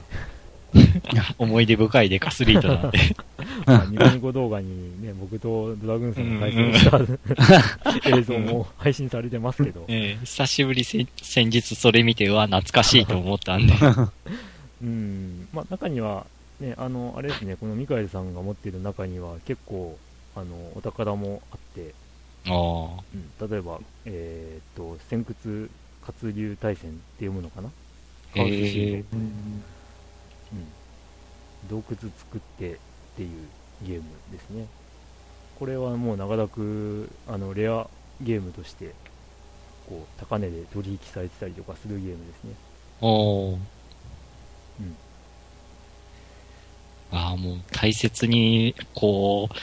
<laughs> 思い出深いデカスリートなんで。<laughs> まあ、ニコニコ動画にね、僕とドラグーンさんが対戦した映像も配信されてますけど。<laughs> ええ久しぶりせ先日それ見て、うわ、懐かしいと思ったんで。うん。まあ、中には、ね、あの、あれですね、このミカエルさんが持ってる中には結構、あの、お宝もあって、ああ。うん、例えば、えーっと、先屈活流対戦って読むのかな？へカウスシーえド、うん、洞窟作ってっていうゲームですね。これはもう長らく、あの、レアゲームとして、こう、高値で取引されてたりとかするゲームですね。おー。うんああ、もう大切に、こう、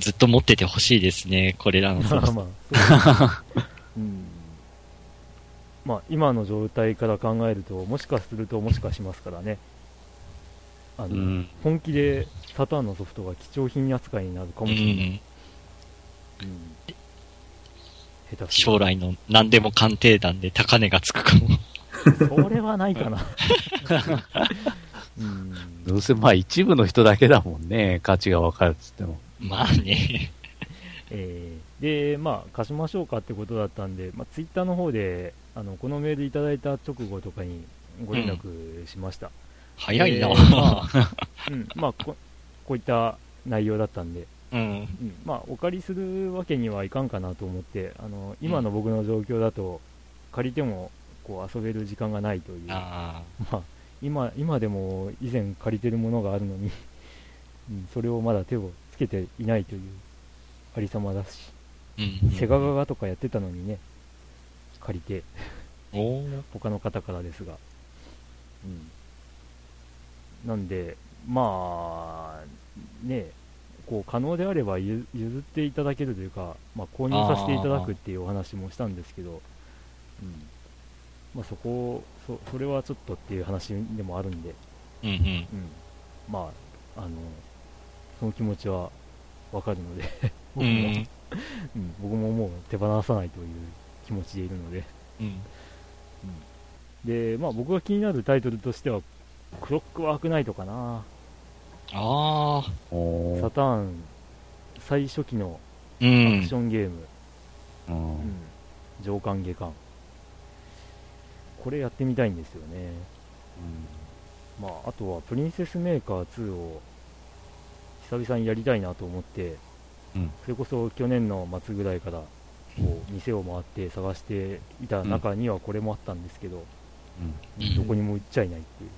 ずっと持っててほしいですね、これらのソフト。まあまあ、そうですね <laughs> うん。まあ、今の状態から考えると、もしかすると、もしかしますからね。あの、うん。本気でサターンのソフトが貴重品扱いになるかうもしれない。ん。うん下手する将来の何でも鑑定団で高値がつくかも。それはないかな。<laughs> うん。どうせまあ一部の人だけだもんね、価値がわかるっつっても。まあね。<laughs> えーで、まあ、貸しましょうかってことだったんで、まあ、ツイッターの方で、あの、このメールいただいた直後とかにご連絡しました。早いな。えーまあ、うん、まあこ、こういった内容だったんで、うん。うん、まあ、お借りするわけにはいかんかなと思って、あの、今の僕の状況だと、借りても、こう、遊べる時間がないという、まああ、今、今でも以前借りてるものがあるのに、うん、それをまだ手をつけていないというありさまだし、あ。うん。セガガガとかやってたのにね、借りて、<laughs> 他の方からですが、うん。なんで、まあ、ね、こう、可能であればゆ譲っていただけるというか、まあ、購入させていただくっていうお話もしたんですけど、うん。まあ、そこ、そ、それはちょっとっていう話でもあるんで、うんうん。うん。まあ、あの、その気持ちはわかるので、僕も、うん。うん、僕ももう手放さないという気持ちでいるので、うん。で、まあ僕が気になるタイトルとしては、クロックワークナイトかな。ああ。サターン最初期のうアんクシ。ョンゲーム、ううんん。上巻下巻。これやってみたいんですよね。まあ、あとはプリンセスメーカー2を久々にやりたいなと思って、うんそれこそ去年の末ぐらいからこう店を回って探していた中にはこれもあったんですけど、うん。うんどこにも売っちゃいないっていう。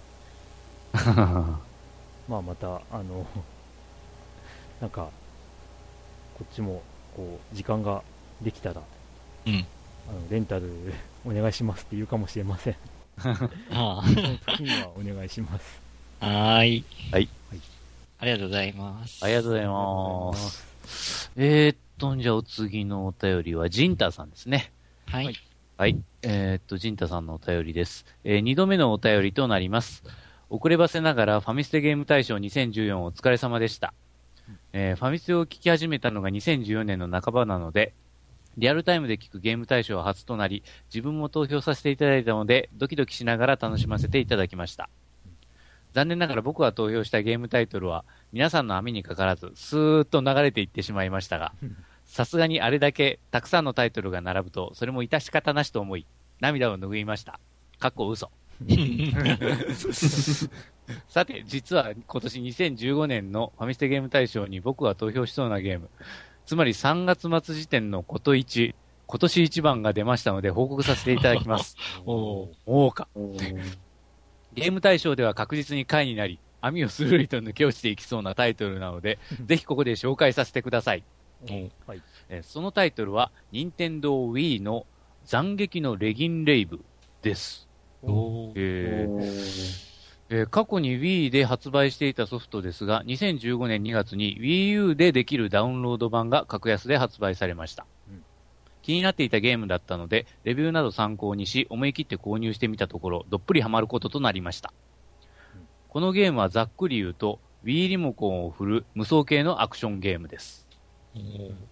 <laughs> まあまた、あの、なんか、こっちも、こう、時間ができたら、うん。あの、レンタル <laughs> お願いしますって言うかもしれません。<laughs> あその時にはお願いします。あ。はーい。はい。ありがとうございます。ありがとうございます。えーっと、じゃあお次のお便りは、ジンタさんですね。はい。はい。えーっと、ジンタさんのお便りです。えー二度目のお便りとなります。遅ればせながらファミステゲーム大賞2014お疲れ様でした。えーファミステを聞き始めたのが2014年の半ばなので、リアルタイムで聞くゲーム大賞は初となり、自分も投票させていただいたので、ドキドキしながら楽しませていただきました。残念ながら僕が投票したゲームタイトルは、皆さんの網にかからず、スーッと流れていってしまいましたが、さすがにあれだけたくさんのタイトルが並ぶと、それも致し方なしと思い、涙を拭いました。かっこ嘘。<laughs> さて、実は今年2015年のファミステゲーム大賞に僕が投票しそうなゲーム、つまり3月末時点のこと1、今年一番が出ましたので報告させていただきます。<laughs> おーおーか。ゲーム大賞では確実に回になり、網をスルリと抜け落ちていきそうなタイトルなので、ぜひここで紹介させてください。はい。えーそのタイトルは、任天堂 Wii の斬撃のレギンレイブです。えーえー過去に Wii で発売していたソフトですが、2015年2月に Wii U でできるダウンロード版が格安で発売されました。うん気になっていたゲームだったので、レビューなど参考にし、思い切って購入してみたところ、どっぷりハマることとなりました。うんこのゲームはざっくり言うと、Wii リモコンを振る無双系のアクションゲームです。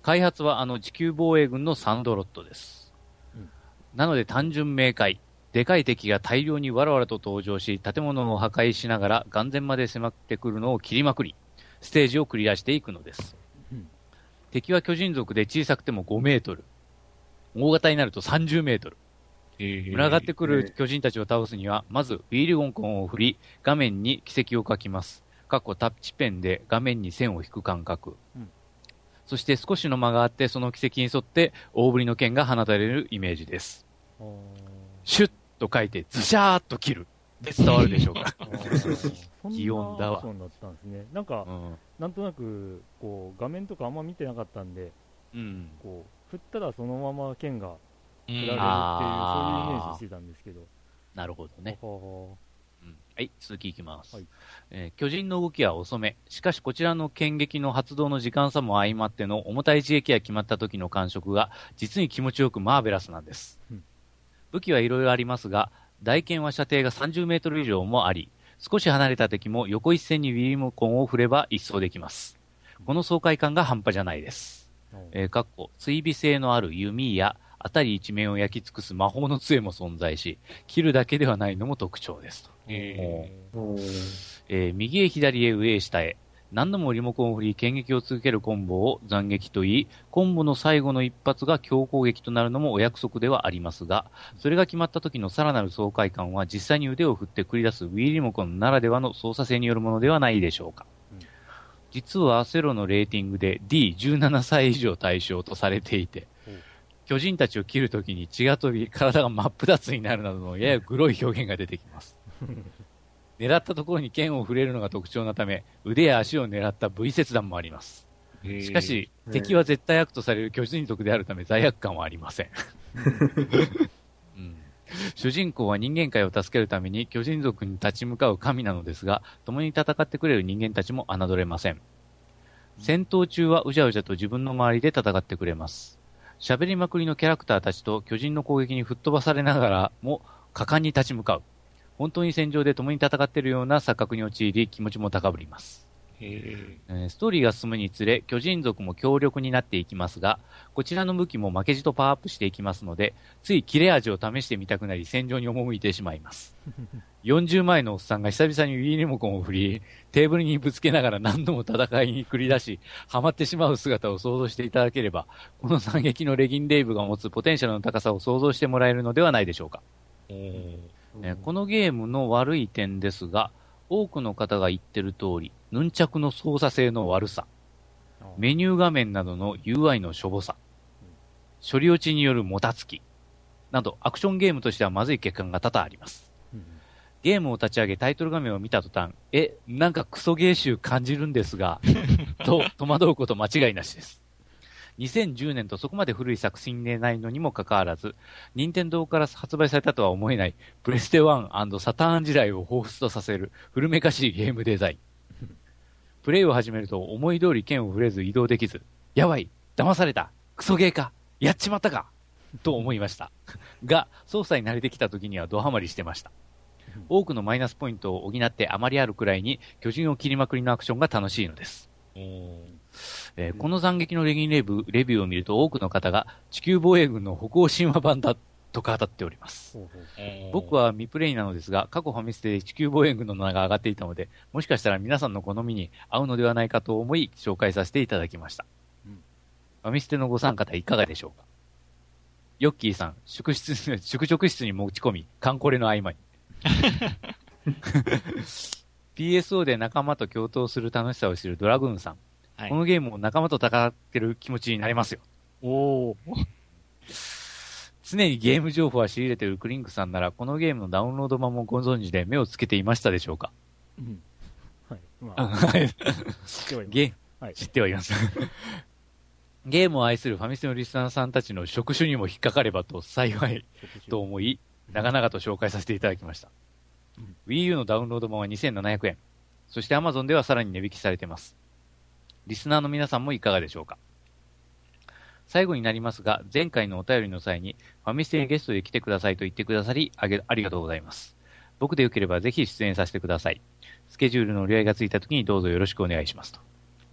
開発はあの地球防衛軍のサンドロットです。うんなので単純明快。でかい敵が大量にわらわらと登場し、建物を破壊しながら眼前まで迫ってくるのを切りまくり、ステージをクリアしていくのです。うん敵は巨人族で小さくても5メートル。大型になると30メートル。群がってくる巨人たちを倒すには、まずウィールゴンコンを振り、画面に軌跡を書きます。かっこタッチペンで画面に線を引く感覚。うんそして少しの間があって、その軌跡に沿って大振りの剣が放たれるイメージです。シュッと書いて、ズシャーっと切る。で伝わるでしょうか。<laughs> あーそんな擬音だわアクションだったんですね。なんか、うん。なんとなく、こう、画面とかあんま見てなかったんで、うん。こう、振ったらそのまま剣がうん振られるっていう、そういうイメあーージしてたんですけど。なるほどね。はうんはい、続きいきます、はいえー巨人の動きは遅め。しかしこちらの剣撃の発動の時間差も相まっての重たい一撃が決まった時の感触が実に気持ちよくマーベラスなんです。うん武器はいろいろありますが、大剣は射程が30メートル以上もあり、少し離れた敵も横一線にウィリモコンを振れば一掃できます。この爽快感が半端じゃないです。あえーかっこ追尾性のある弓や、あたり一面を焼き尽くす魔法の杖も存在し、切るだけではないのも特徴ですと。えおーえー右へ左へ上へ下へ。何度もリモコンを振り、剣撃を続けるコンボを斬撃と言い、コンボの最後の一発が強攻撃となるのもお約束ではありますが、それが決まった時のさらなる爽快感は実際に腕を振って繰り出す Wii リモコンならではの操作性によるものではないでしょうか。うん実はセロのレーティングで D17 歳以上対象とされていて巨人たちを切るときに血が飛び、体が真っ二つになるなどのややグロい表現が出てきます。<laughs> 狙ったところに剣を触れるのが特徴なため、腕や足を狙った V 切断もあります。しかし、えー敵は絶対悪とされる巨人族であるため罪悪感はありません。<laughs> <laughs> 主人公は人間界を助けるために巨人族に立ち向かう神なのですが、共に戦ってくれる人間たちも侮れません。戦闘中はうじゃうじゃと自分の周りで戦ってくれます。喋りまくりのキャラクターたちと巨人の攻撃に吹っ飛ばされながらも果敢に立ち向かう。本当に戦場で共に戦っているような錯覚に陥り気持ちも高ぶります。えーストーリーが進むにつれ、巨人族も強力になっていきますが、こちらの武器も負けじとパワーアップしていきますので、つい切れ味を試してみたくなり戦場に赴いてしまいます。<laughs> 40前のおっさんが久々にウィーリモコンを振り、テーブルにぶつけながら何度も戦いに繰り出し、ハマってしまう姿を想像していただければ、この惨劇のレギンレイブが持つポテンシャルの高さを想像してもらえるのではないでしょうか。えーこのゲームの悪い点ですが、多くの方が言ってる通り、ヌンチャクの操作性の悪さ、あメニュー画面などの UI のしょぼさ、処理落ちによるもたつき、などアクションゲームとしてはまずい欠陥が多々あります。うんゲームを立ち上げタイトル画面を見た途端、え、なんかクソゲー集感じるんですが、<laughs> と戸惑うこと間違いなしです。2010年とそこまで古い作品でないのにもかかわらず、任天堂から発売されたとは思えない、プレステ1サターン時代を彷彿とさせる古めかしいゲームデザイン。プレイを始めると思い通り剣を触れず移動できず、やばい騙されたクソゲーかやっちまったかと思いました。が、操作に慣れてきた時にはドハマりしてました。多くのマイナスポイントを補ってあまりあるくらいに巨人を切りまくりのアクションが楽しいのです。えーこの斬撃のレギンレビューレビューを見ると多くの方が地球防衛軍の北欧神話版だと語っております。僕は未プレイなのですが、過去ファミステで地球防衛軍の名が上がっていたので、もしかしたら皆さんの好みに合うのではないかと思い紹介させていただきました。うんファミステのご参加いかがでしょうか？ヨッキーさん、宿室、宿直室に持ち込み、カンコレの合間に。<laughs> PSO で仲間と共闘する楽しさを知るドラグーンさん。はいこのゲームを仲間と戦ってる気持ちになれますよ。おー常にゲーム情報は仕入れているクリンクさんなら、このゲームのダウンロード版もご存知で目をつけていましたでしょうか？うんはい。まああ、はい知ってはいます。ゲはい。知ってはいます。ゲームを愛するファミステのリスナーさんたちの職種にも引っかかればと幸いと思い、長々と紹介させていただきました。Wii U のダウンロード版は2700円。そして Amazon ではさらに値引きされています。リスナーの皆さんもいかがでしょうか？最後になりますが、前回のお便りの際に、ファミステにゲストで来てくださいと言ってくださり、あげありがとうございます。僕でよければぜひ出演させてください。スケジュールの折り合いがついた時にどうぞよろしくお願いしますと。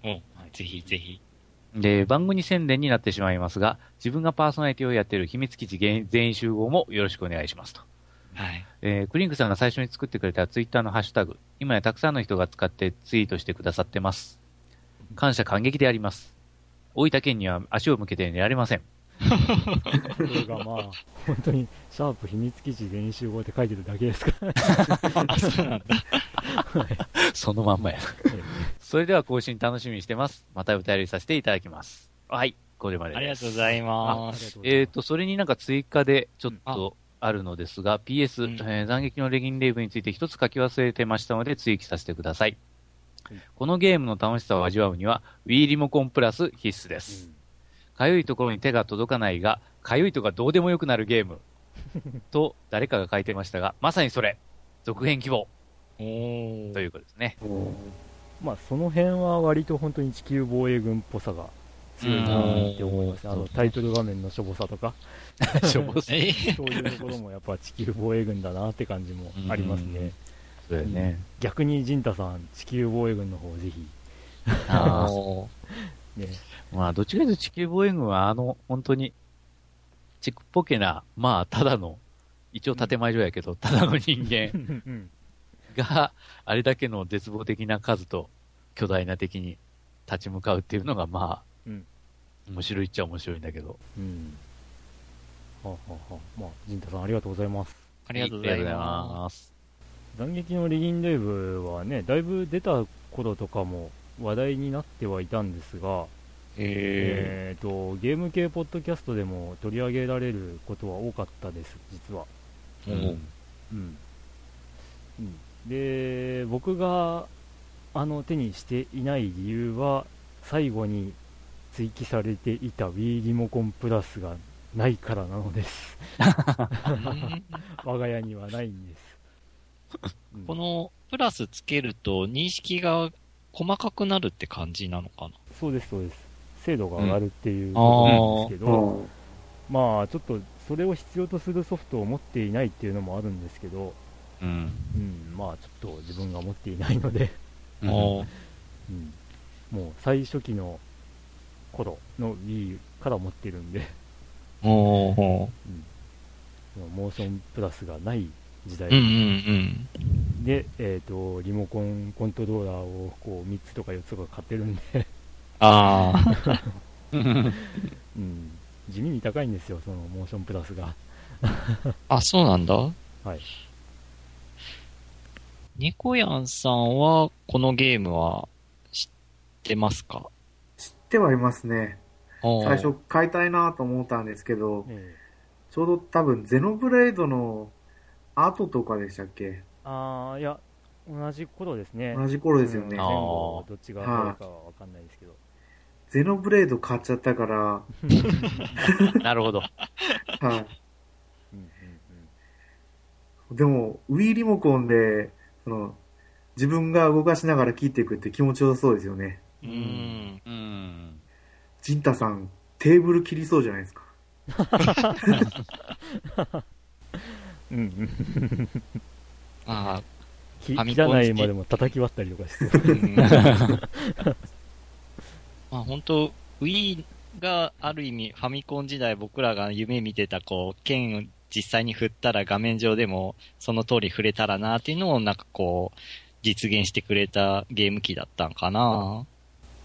おぜひぜひ。で、番組宣伝になってしまいますが、自分がパーソナリティをやっている秘密基地全員集合もよろしくお願いしますと。はい。えークリンクさんが最初に作ってくれたツイッターのハッシュタグ、今やたくさんの人が使ってツイートしてくださってます。感謝感激であります。大分県には足を向けて寝られません。それがまあ、本当に、シャープ秘密基地全員集合って書いてるだけですから。<laughs> あ、そうなんだ。そのまんまや。それでは更新楽しみにしてます。またお便りさせていただきます。はい、これまでです。ありがとうございます。えっ、と、それになんか追加でちょっとあるのですが、PS、うんえー斬撃のレギンレイブについて一つ書き忘れてましたので追記させてください。はいこのゲームの楽しさを味わうには、Wii リモコンプラス必須です。かゆいところに手が届かないが、かゆいとかどうでもよくなるゲーム。<laughs> と、誰かが書いてましたが、まさにそれ。続編希望。ということですね。まあ、その辺は割と本当に地球防衛軍っぽさが強いなって思います。うんあの、タイトル画面のしょぼさとか、<laughs> しょぼすえ <laughs> そういうところもやっぱ地球防衛軍だなって感じもありますね。そうだよね。逆に陣太さん、地球防衛軍の方ぜひ、あおー <laughs> ね、ーまあ、どっちかというと地球防衛軍は、あの、本当に、ちっぽけな、まあ、ただの、一応建前上やけど、ただの人間うんが、あれだけの絶望的な数と巨大な敵に立ち向かうっていうのが、まあ、うん面白いっちゃ面白いんだけど。うん。はあ、はあはあ、まあ、陣太さんありがとうございます。ありがとうございます。斬撃のレギンレイブはね、だいぶ出た頃とかも話題になってはいたんですが、す。ええーと、ゲーム系ポッドキャストでも取り上げられることは多かったです、実は。ー。うんうん。うん、で、僕が、あの、手にしていない理由は、最後に追記されていた Wii リモコンプラスがないからなのです。う <laughs> ん我が家にはないんです。うん。このプラスつけると認識が細かくなるって感じなのかな？そうです、そうです。精度が上がるっていうことなんですけど、うんまあ、ちょっとそれを必要とするソフトを持っていないっていうのもあるんですけど、うん。うん、まあ、ちょっと自分が持っていないので、うん、もう最初期の頃の Wii から持ってるんで、うん、そのモーションプラスがない時代うんうんで、えっ、と、リモコンコントローラーをこう3つとか4つとか買ってるんで、ああ。<laughs> うん、地味に高いんですよ、そのモーションプラスが。あ、そうなんだ。はい。ニコヤンさんは、このゲームは知ってますか？知ってはいますね。最初買いたいなと思ったんですけど、えちょうど多分ゼノブレードの後とかでしたっけ？ああ、いや、同じ頃ですね。同じ頃ですよねうん前後どっちがどれかはわかんないですけど。ゼノブレード買っちゃったから、<laughs> なるほど。はうんうんい。でも、Wii リモコンで、その、自分が動かしながら切っていくって気持ちよさそうですよね。うーん。うん。ジンタさん、テーブル切りそうじゃないですか。<laughs> うん。あきファミコンないまでも叩き割ったりとかして。ーうんまあ本当 Wii がある意味ファミコン時代僕らが夢見てたこう、剣を実際に振ったら画面上でもその通り振れたらなっていうのをなんかこう、実現してくれたゲーム機だったんかな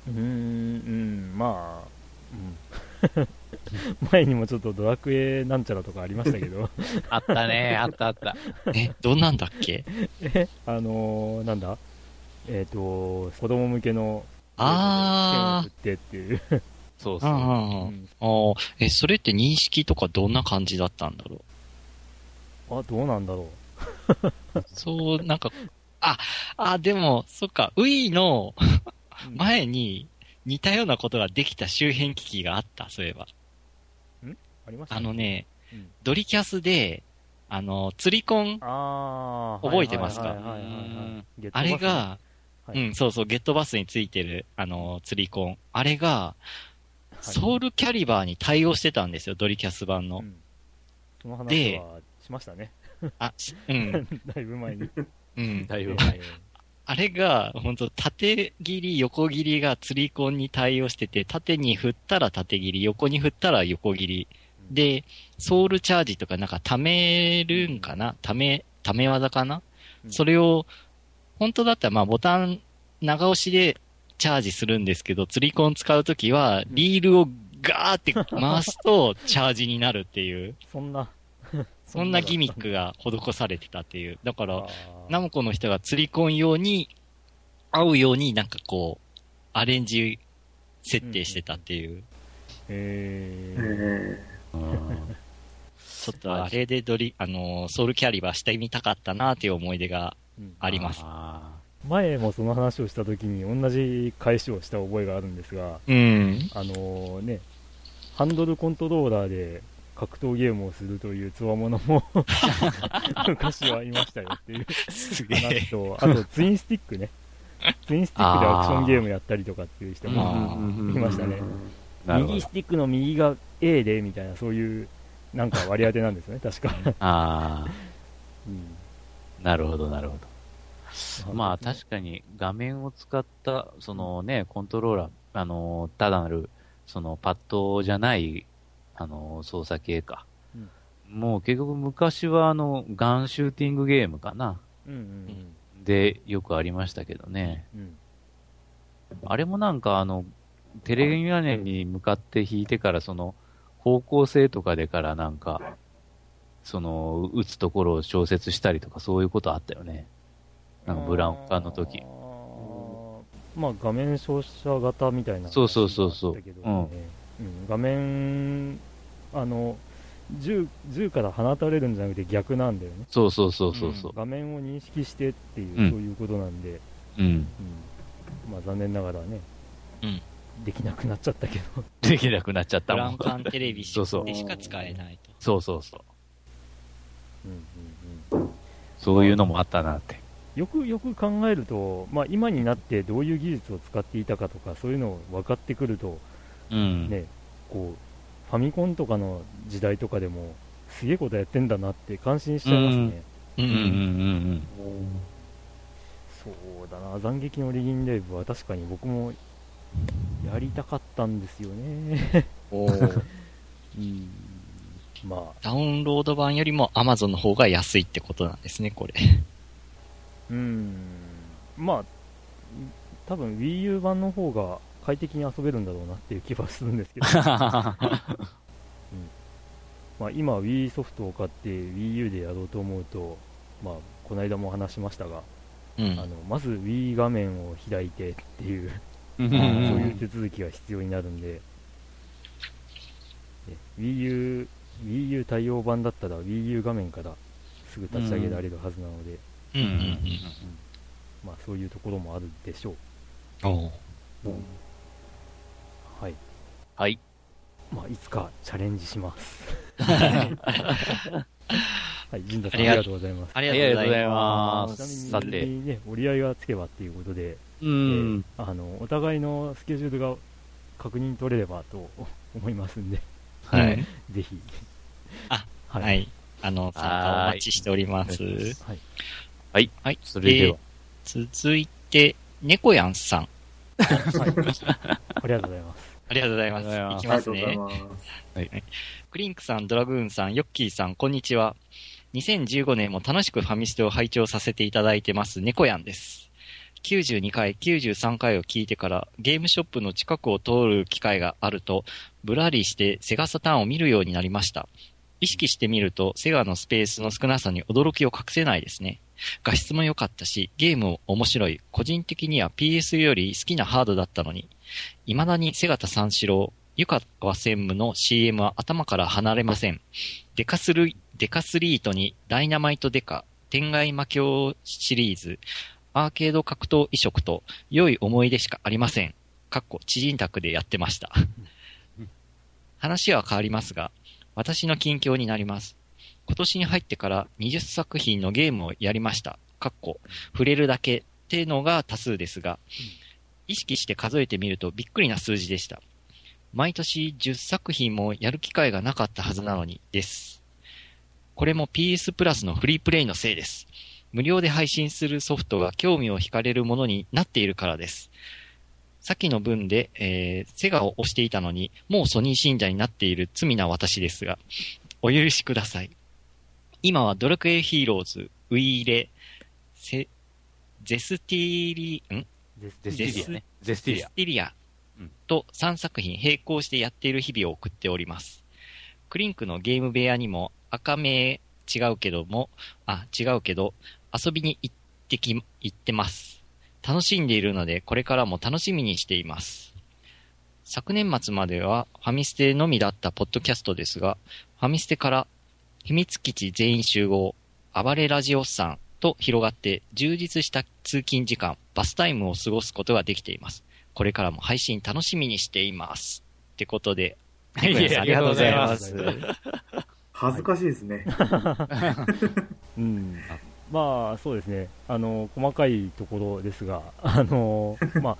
うーん、うん、まあ、うん。<laughs> 前にもちょっとドラクエなんちゃらとかありましたけど、<laughs> あったね、あったあった。<laughs> え、どんなんだっけ？え、あのー、なんだ？えっ、と、子供向けの、あー。剣を振ってっていう。そうそう。あー。え、それって認識とかどんな感じだったんだろう？あ、どうなんだろそう、なんか、あ、あ、でも、そっか、Wii のう。前に似たようなことができた周辺機器があった、そういえば。ありましたあのね、うんドリキャスで、あの、釣りコン、覚えてますか？あれが、はいうん、そうそう、ゲットバスについてる、あの、釣りコン。あれが、ソウルキャリバーに対応してたんですよ、ドリキャス版の。うんその話ではしましたね。あ、しうん、<laughs> だいぶ前に。うん。<laughs> だいぶえあれが、本当縦切り、横切りが釣りコンに対応してて、縦に振ったら縦切り、横に振ったら横切り。で、ソウルチャージとかなんか貯めるんかな？貯め、貯め技かな、うん。それを、本当だったらまあボタン長押しでチャージするんですけど、釣りコン使うときは、リールをガーって回すと <laughs> チャージになるっていう、そんな、<laughs> そんなギミックが施されてたっていう。だから、ナムコの人が釣り込ん用に、合うようになんかこう、アレンジ設定してたっていう。えーえうんちょっとあれでドリ、あのー、ソウルキャリバーしてみたかったなっていう思い出がうんあります。あ前もその話をした時に同じ返しをした覚えがあるんですが、うん。あのね、ハンドルコントローラーで格闘ゲームをするというつわものも <laughs> 昔はいましたよっていう。<laughs> 話と、あとツインスティックね。ツインスティックでアクションゲームやったりとかっていう人ーも、うんいましたね右スティックの右が A でみたいな、そういうなんか割り当てなんですね、確か。あうんあ、なるほど、なるほど。まあ確かに画面を使った、そのね、コントローラー、あの、ただなる、そのパッドじゃない、あの、操作系か。うんもう結局昔はあの、ガンシューティングゲームかな。うんうんで、よくありましたけどね。うんうんあれもなんかあの、テレビ画面に向かって弾いてからその、方向性とかでからなんか、その、打つところを調節したりとかそういうことあったよね。なんかブラウン管の時。まあ画面照射型みたいなそうそうそうそう。話があったけどね。うん。画面あの銃銃から放たれるんじゃなくて逆なんだよね。そうそうそうそうそう。画面を認識してっていう、うん。そういうことなんで、うん。うん。まあ残念ながらね、うんできなくなっちゃったけどできなくなっちゃったもん。ブランカンテレビそうそうでしか使えないと。そうそうそう。うんうんうんそういうのもあったなって。よくよく考えると、まあ、今になってどういう技術を使っていたかとかそういうのを分かってくると、うん。ね、こうファミコンとかの時代とかでもすげえことやってんだなって感心しちゃいますね、ううんうんうんそうだな斬撃のリギンレイブは確かに僕もやりたかったんですよね。<laughs> うん。まあ。ダウンロード版よりも Amazon の方が安いってことなんですね、これ。うん。まあ多分 WiiU 版の方が快適に遊べるんだろうなっていう気はするんですけど。<laughs> まあ、今 Wii ソフトを買って WiiU でやろうと思うと、まあ、この間も話しましたが、うん。あのまず Wii 画面を開いてっていう、うん。そういう手続きが必要になるんで、ね WiiU, WiiU 対応版だったら WiiU 画面からすぐ立ち上げられるはずなので、うんうんうん。まあ、そういうところもあるでしょう。おうはい。はい。まあ、いつかチャレンジします。<laughs> はい、陣田さんありありががとうございます。ありがとうございま。ますすちなみにさてね、折り合いがつけばっていうことで、うん。あの、お互いのスケジュールが確認取れればと <laughs> 思いますんで、はい。<laughs> ぜひ。あ、は。はいい。あの、参加お待ちしております。はい。はい。それでは。続いて、猫やんさん。ありがとうございます。ありがとうございます。ありがとうございますいきますねがとうござい。クリンクさん、ドラグーンさん、ヨッキーさん、こんにちは。2015年も楽しくファミステを拝聴させていただいてます、猫やんです。92回、93回を聞いてから、ゲームショップの近くを通る機会があると、ぶらりしてセガサターンを見るようになりました。意識してみると、セガのスペースの少なさに驚きを隠せないですね。画質も良かったし、ゲームも面白い。個人的には PS より好きなハードだったのに、未だにセガタ三四郎、湯川専務の CM は頭から離れません。デカスル、デカスリートにダイナマイトデカ、天外魔境シリーズ、アーケード格闘移植と良い思い出しかありません。かっこ、知人宅でやってました。話は変わりますが、私の近況になります。今年に入ってから20作品のゲームをやりました。かっこ、触れるだけってのが多数ですが、意識して数えてみるとびっくりな数字でした。毎年10作品もやる機会がなかったはずなのにです。これも PS プラスのフリープレイのせいです。無料で配信するソフトが興味を惹かれるものになっているからです。さっきの分で、えーセガを押していたのに、もうソニー信者になっている罪な私ですが、お許しください。今はドラクエヒーローズ、ウィーレ、セ、ゼスティリ、ん？ゼスティリアね。ゼスティリアゼス。ティリアうんと3作品並行してやっている日々を送っております。クリンクのゲーム部屋にも赤名違うけども、あ、違うけど、遊びに行ってき、行ってます。楽しんでいるので、これからも楽しみにしています。昨年末まではファミステのみだったポッドキャストですが、ファミステから秘密基地全員集合、暴れラジオスさんと広がって充実した通勤時間、バスタイムを過ごすことができています。これからも配信楽しみにしています。ってことで、ありがとうございまあす恥ずかしいですね。うん、<laughs> まあそうですね、あの細かいところですが、<laughs> あのまあ、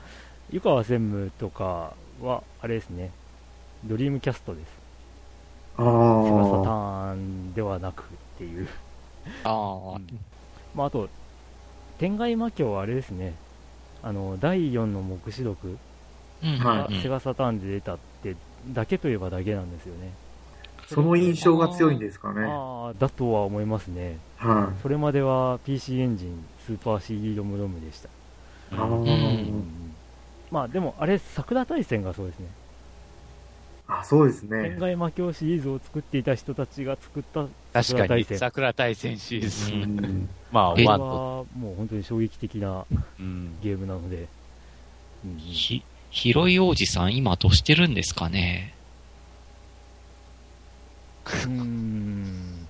湯川専務とかは、あれですね、ドリームキャストです、あセガサタあ。ーンではなくっていう、ああ、まあ、あと、天外魔境はあれですね、あの第4の目視録がセガサターンで出たって、だけといえばだけなんですよね。その印象が強いんですかね。ああだとは思いますね。はそれまでは PC エンジン、スーパー CD ロムロムでした。い。あうんーまあでも、あれ、桜大戦がそうですね。あ、そうです天ね。外魔境シリーズを作っていた人たちが作った確かに、桜大戦。桜大戦シリーズ。<laughs> まあ、これは。もう本当に衝撃的なうん。ゲームなので。うんひ、広い王子さん今どうしてるんですかねうーん。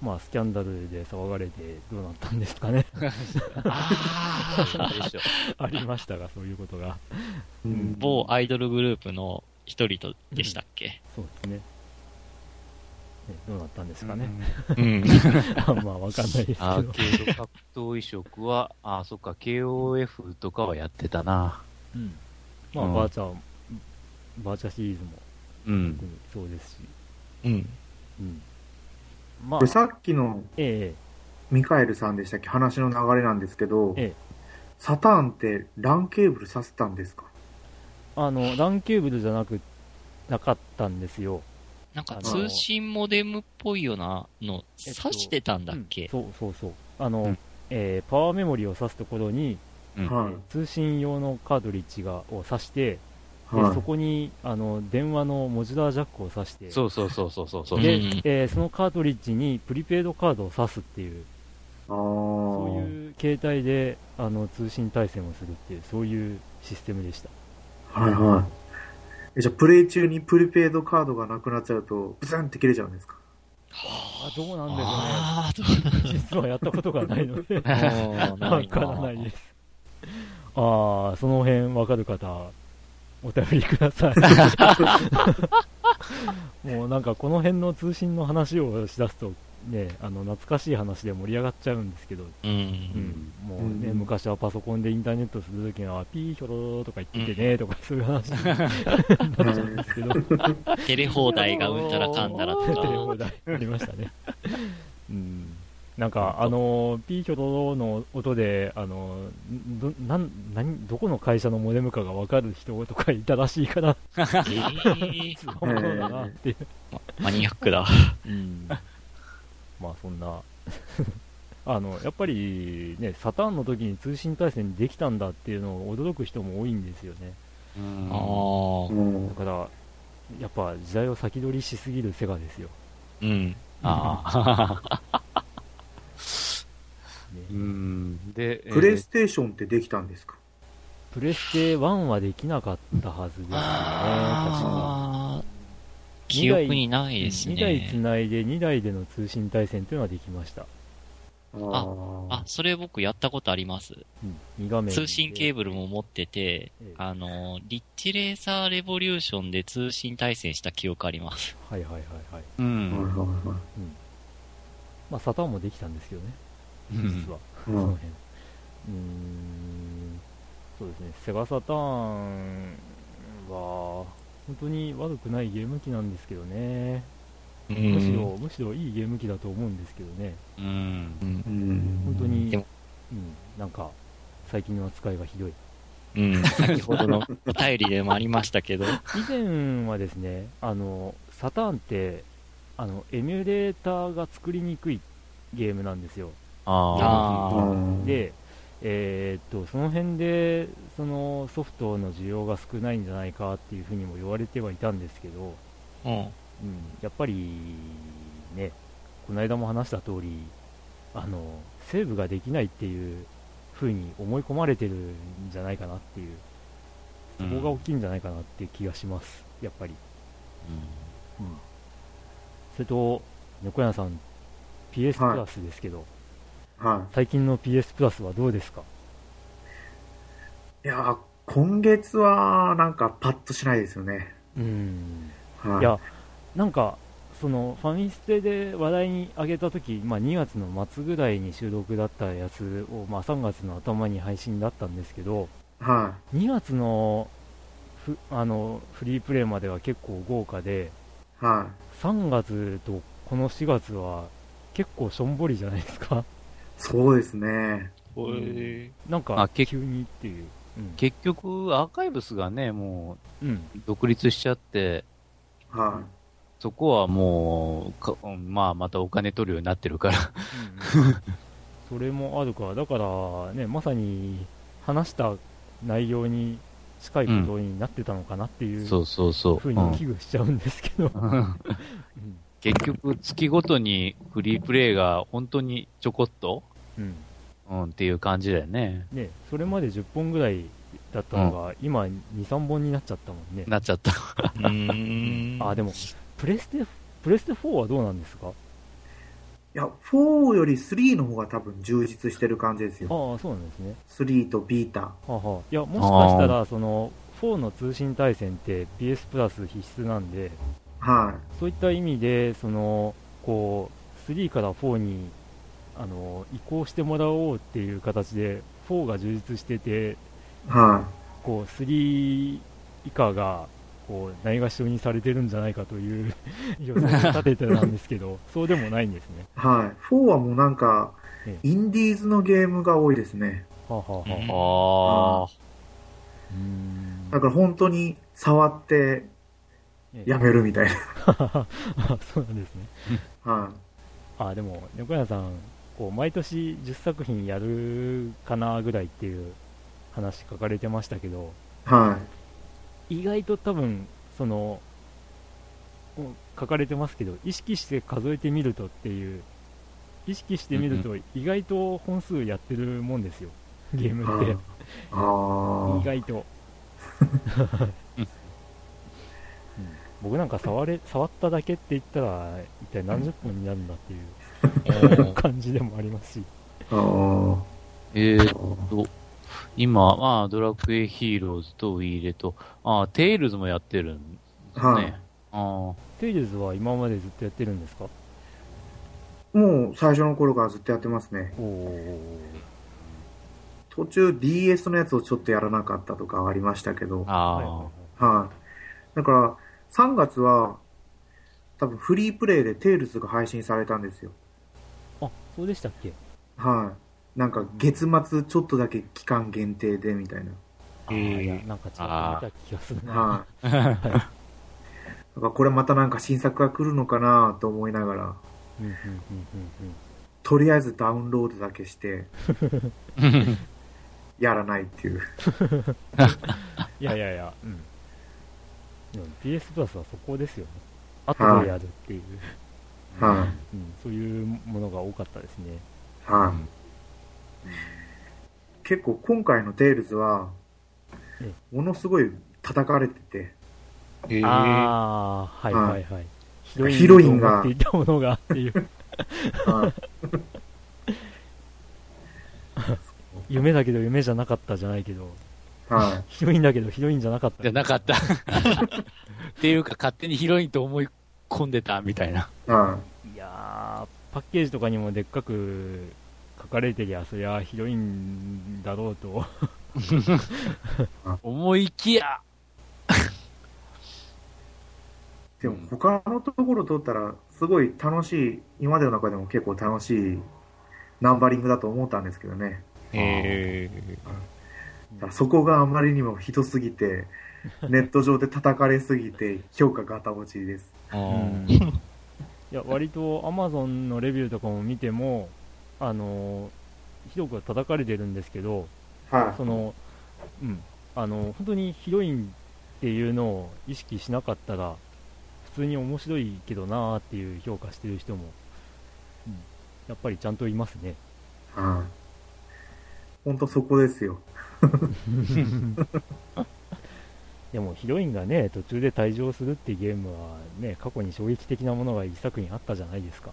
まあ、スキャンダルで騒がれてどうなったんですかね。あ <laughs> りましたが、そういうことが。うん某アイドルグループの一人とでしたっけ？そうですね。ねどうなったんですかね。うん。<laughs> まあ、わかんないですけど。アーケード格闘移植は、あ、そっか、KOF とかはやってたな。うんまあ、うんバーチャー、バーチャーシリーズもうんそうですし。うん。うん。まあさっきのえミカエルさんでしたっけ？話の流れなんですけど、ええサターンって LAN ケーブルさせたんですか？えあの、ランケーブルじゃなく、なかったんですよ。なんか通信モデムっぽいようなのえっと挿してたんだっうんけ、そうそうそう。あの、うんえーパワーメモリを挿すところに、うんはい。通信用のカートリッジがを挿して、ではいそこにあの電話のモジュラージャックを挿して、そうそうそうそうそうそう。でうんえーそのカートリッジにプリペイドカードを挿すっていう、ああ。そういう形態であの通信対戦をするっていう、そういうシステムでした。はいはい。えじゃあ、プレイ中にプリペイドカードがなくなっちゃうと、ブツンって切れちゃうんですか？あどうなんでしょああ、どううね。実はやったことがないので、<laughs> わいからないです。ああ、その辺わかる方、お便りください。<laughs> もうなんかこの辺の通信の話をしだすと、ね、あの懐かしい話で盛り上がっちゃうんですけど、う。うんん、もうね、うん昔はパソコンでインターネットするときは、ピーヒョローとか言っててね、とかそういう話になっちゃうんですけど、<laughs> テレ放題がうんたらかんだらと <laughs> テレか。放題ありましたね。うん。なんか、あの、ピーヒョロの音で、あの、ど、なん、何、どこの会社のモデムかがわかる人とかいたらしいから、えーすごいものだなっていう。マニアックだ。うん。<laughs> まあ、そんな、<laughs> あの、やっぱりね、サターンの時に通信対戦できたんだっていうのを驚く人も多いんですよね。うんあだ。から、やっぱ時代を先取りしすぎるセガですよ。うん。ああ。<laughs> ねうん。で、えープレイステーションってできたんですか？プレステ1はできなかったはずですよね、確かああ、記憶にないです2台つね。ないで2台での通信対戦というのはできました。ああ、それ僕やったことあります。うん、2画面で。通信ケーブルも持ってて、ええあの、リッチレーサーレボリューションで通信対戦した記憶あります。はいはいはいはい。うはいん。まあ、サターンもできたんですけどね、うん実は。うんその辺。うーん、そうですね、セガサターンは、本当に悪くないゲーム機なんですけどね。うむしろ、ん。むしろいいゲーム機だと思うんですけどね。うん。本当に、でもうん、なんか、最近の扱いがひどい。うん。<laughs> 先ほどのお便りでもありましたけど。以前はですね、あの、サターンって、あの、エミュレーターが作りにくいゲームなんですよ。で、えーっと、その辺で、そのソフトの需要が少ないんじゃないかっていうふうにも言われてはいたんですけど、うん。うん、やっぱり、ね、この間も話した通り、あの、セーブができないっていう風に思い込まれてるんじゃないかなっていう、そこが大きいんじゃないかなっていう気がします、やっぱり。うん。それと、猫屋さん、PS プラスですけど、は最近の PS プラスはどうですか？い。いや、今月はなんかパッとしないですよね。うん。はい。いや、なんか、そのファミステで話題に上げたとき、まあ、2月の末ぐらいに収録だったやつを、まあ、3月の頭に配信だったんですけど、は2月のフあのフリープレイまでは結構豪華で、い。は3月とこの4月は結構しょんぼりじゃないですか。い。そうですね。なんかあ、け急にっていう。うん結局、アーカイブスがね、もうん。う、独立しちゃって、はそこはもうか、うんまあ、またお金取るようになってるから。うんうんそれもあるから、だからね、まさに話した内容に近いことになってたのかなっていうそうそうそう。ふうに危惧しちゃうんですけど、うんうん結局、月ごとにフリープレイが本当にちょこっと、うんうん、っていう感じだよね。ね、それまで10本ぐらいだったのが、今2、3本になっちゃったもんね。なっちゃった。うん。あ、でも、プレステ、プレステ4はどうなんですか？い。いや、4より3の方が多分充実してる感じですよ。ああ、そうなんですね。3とビータ。はあはあ、いや、もしかしたら、その、4の通信対戦って PS プラス必須なんで、はそういった意味で、その、こう、3から4に、あの、移行してもらおうっていう形で、4が充実してて、い。はこう、3以下が、こう、ないがしろにされてるんじゃないかという <laughs> 予想を立ててたんですけど、<laughs> そうでもないんですね。い。はい。4はもうなんかえ、インディーズのゲームが多いですね。はあ、はあはあ。うーんだから本当に触ってええやめるみたいな。あ <laughs> そうなんですね。はあ、でも、猫屋さん、こう、毎年10作品やるかなぐらいっていう話書かれてましたけど、い。は意外と多分、その、うん書かれてますけど、意識して数えてみるとっていう、意識してみると意外と本数やってるもんですよ、ゲーい。ムはいって。あ意外と。うん僕なんか触れ、触っただけって言ったら、一体何十本になるんだっていう感じでもありますし。えーっと、今、まあ、ドラクエヒーローズとウイイレと、ああ、テイルズもやってるんですね。はいあテイルズは今までずっとやってるんですか？もう最初の頃からずっとやってますね。おお途中 DS のやつをちょっとやらなかったとかありましたけど。あ、はいはいあ。だから、3月は、多分フリープレイでテイルズが配信されたんですよ。あ、そうでしたっけ？はい。なんか月末ちょっとだけ期間限定でみたいな。あーいや、なんかちょっと見た気がするな。はい。だからこれまたなんか新作が来るのかなと思いながら、うんうんうんうんとりあえずダウンロードだけして、ー <laughs> やらないっていう。<laughs> いやいやいや、うん。でも PS プラスはそこですよね。後でやるっていう、はうん、そういうものが多かったですね。い。はい。結構今回のテイルズはえ、ものすごい叩かれてて、えーああ、はいはいはい。ヒロインヒロインがっていたものがっていう、はい。夢だけど夢じゃなかったじゃないけど、はヒロインだけどヒロインじゃなかった。じゃなかった。っていうか、勝手にヒロインと思い込んでたみたいな。い。はいやパッケージとかにもでっかく書かれてりゃ、そりゃ広いんだろうと。<laughs> 思いきや、でも他のところ取ったら、すごい楽しい、今までの中でも結構楽しいナンバリングだと思ったんですけどね。へただそこがあまりにもひどすぎて、<laughs> ネット上で叩かれすぎて、評価ガタ落ちです。ー。うんいや割と Amazon のレビューとかも見ても、あのひどくは叩かれてるんですけど、はその、うん、あの本当にヒロインっていうのを意識しなかったら、普通に面白いけどなーっていう評価してる人も、うん、やっぱりちゃんといますね。い。はい。ほんとそこですよ。<laughs> でもヒロインがね、途中で退場するっていうゲームはね、過去に衝撃的なものが一作品あったじゃないですか。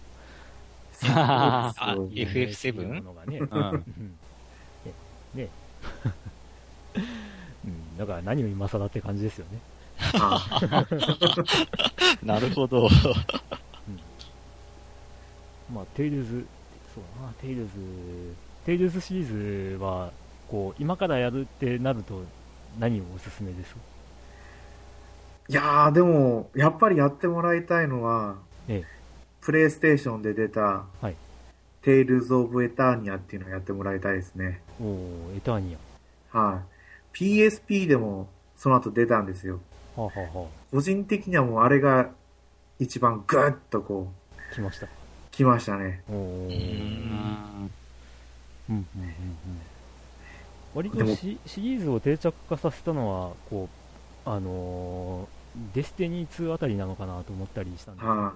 あそうー FF7？っていうものがね。うんうんねねうん、だから何を今更って感じですよね。はなるほど。まあ、テイルズ、そうだな、テイルズ、テイルズシリーズは、こう、今からやるってなると、何をおすすめです？かい。いやー、でも、やっぱりやってもらいたいのは、ええプレイステーションで出た、はいテイルズ・オブ・エターニアっていうのをやってもらいたいですね。おー、エターニはい。PSP でもその後出たんですよ。ア。はあ、はあは個人的にはもうあれが一番グッとこう、あ、来ました。来ましたね。おー。ううん、うん、うん、うん。割とシシリーズを定着化させたのは、こう、あのーデスティニー2あたりなのかなと思ったりしたんですけど、は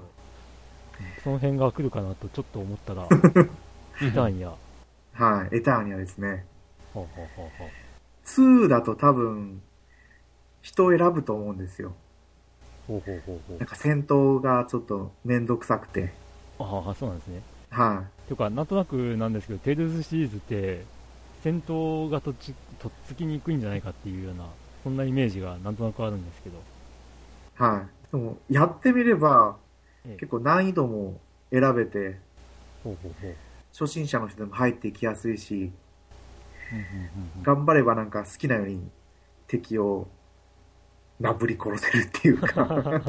その辺が来るかなとちょっと思ったら、<laughs> エターニア。ははい。エターニアですね。あ、はあはあはあ2だと多分、人を選ぶと思うんですよ。ほうほうほうほうなんか戦闘がちょっとめんどくさくて。ああ、そうなんですね。はていうか、なんとなくなんですけど、テイルズシリーズって、戦闘がとっちとっつきにくいんじゃないかっていうような、そんなイメージがなんとなくあるんですけど。い。はい。でも、やってみれば、ええ結構難易度も選べて。初心者の人でも入っていきやすいし、頑張ればなんか好きなように敵をなぶり殺せるっていうか、<laughs>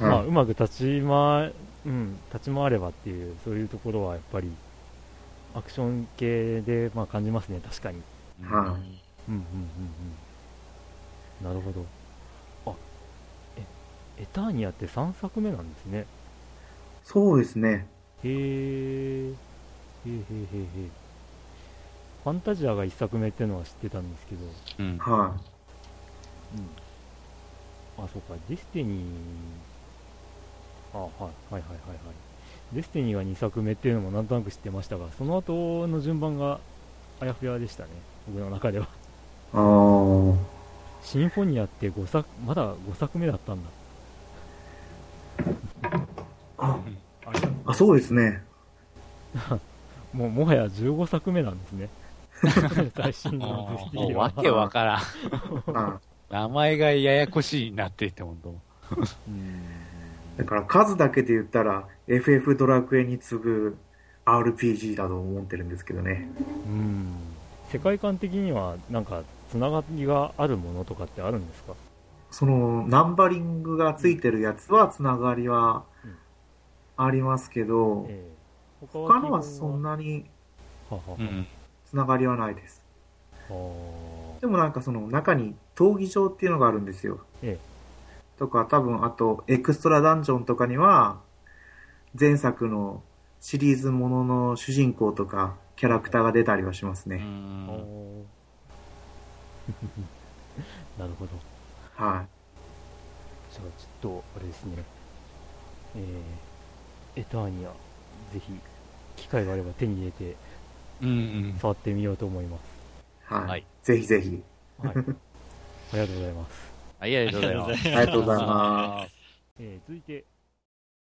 まあ、はうまく立ち回、うん、立ち回ればっていう、そういうところはやっぱり、アクション系で、まあ感じますね、確かに。い。はうんうんうんうん。なるほど。あ、え、エターニアって3作目なんですね。い。そうですね。へー。へーへーへーへー。ファンタジアが1作目っていうのは知ってたんですけど、うん。はうん。あ、そうか、デスティニー、あ、はい、はいはいはいはい。デスティニーが2作目っていうのもなんとなく知ってましたが、その後の順番があやふやでしたね、僕の中では。い。あー。シンフォニアって5作、まだ5作目だったんだ。あ、あそうですね。<laughs> もうもはや15作目なんですね。<laughs> 最新のデスティニーは。もうわけわからん。あ名前がややこしいなってって、ほんと。うんだから数だけで言ったら、FF ドラクエに次ぐ RPG だと思ってるんですけどね。うん。世界観的には、なんか、つながりがあるものとかってあるんですか？その、ナンバリングがついてるやつはつながりはうんありますけど、ええ他のはそんな。なに。つながりはないです。はでもなんかその中に闘技場っていうのがあるんですよ。えとか多分あとエクストラダンジョンとかには前作のシリーズものの主人公とかキャラクターが出たりはしますうね。<laughs> なるほど。はじゃあちょっと、あれですね。えー、エターニア、ぜひ、機会があれば手に入れて、うんうん。触ってみようと思います。い。はい。はいぜひぜひ。はい。ありがとうございます。はい、ありがとうございます。ありがとうございます。えー続いて、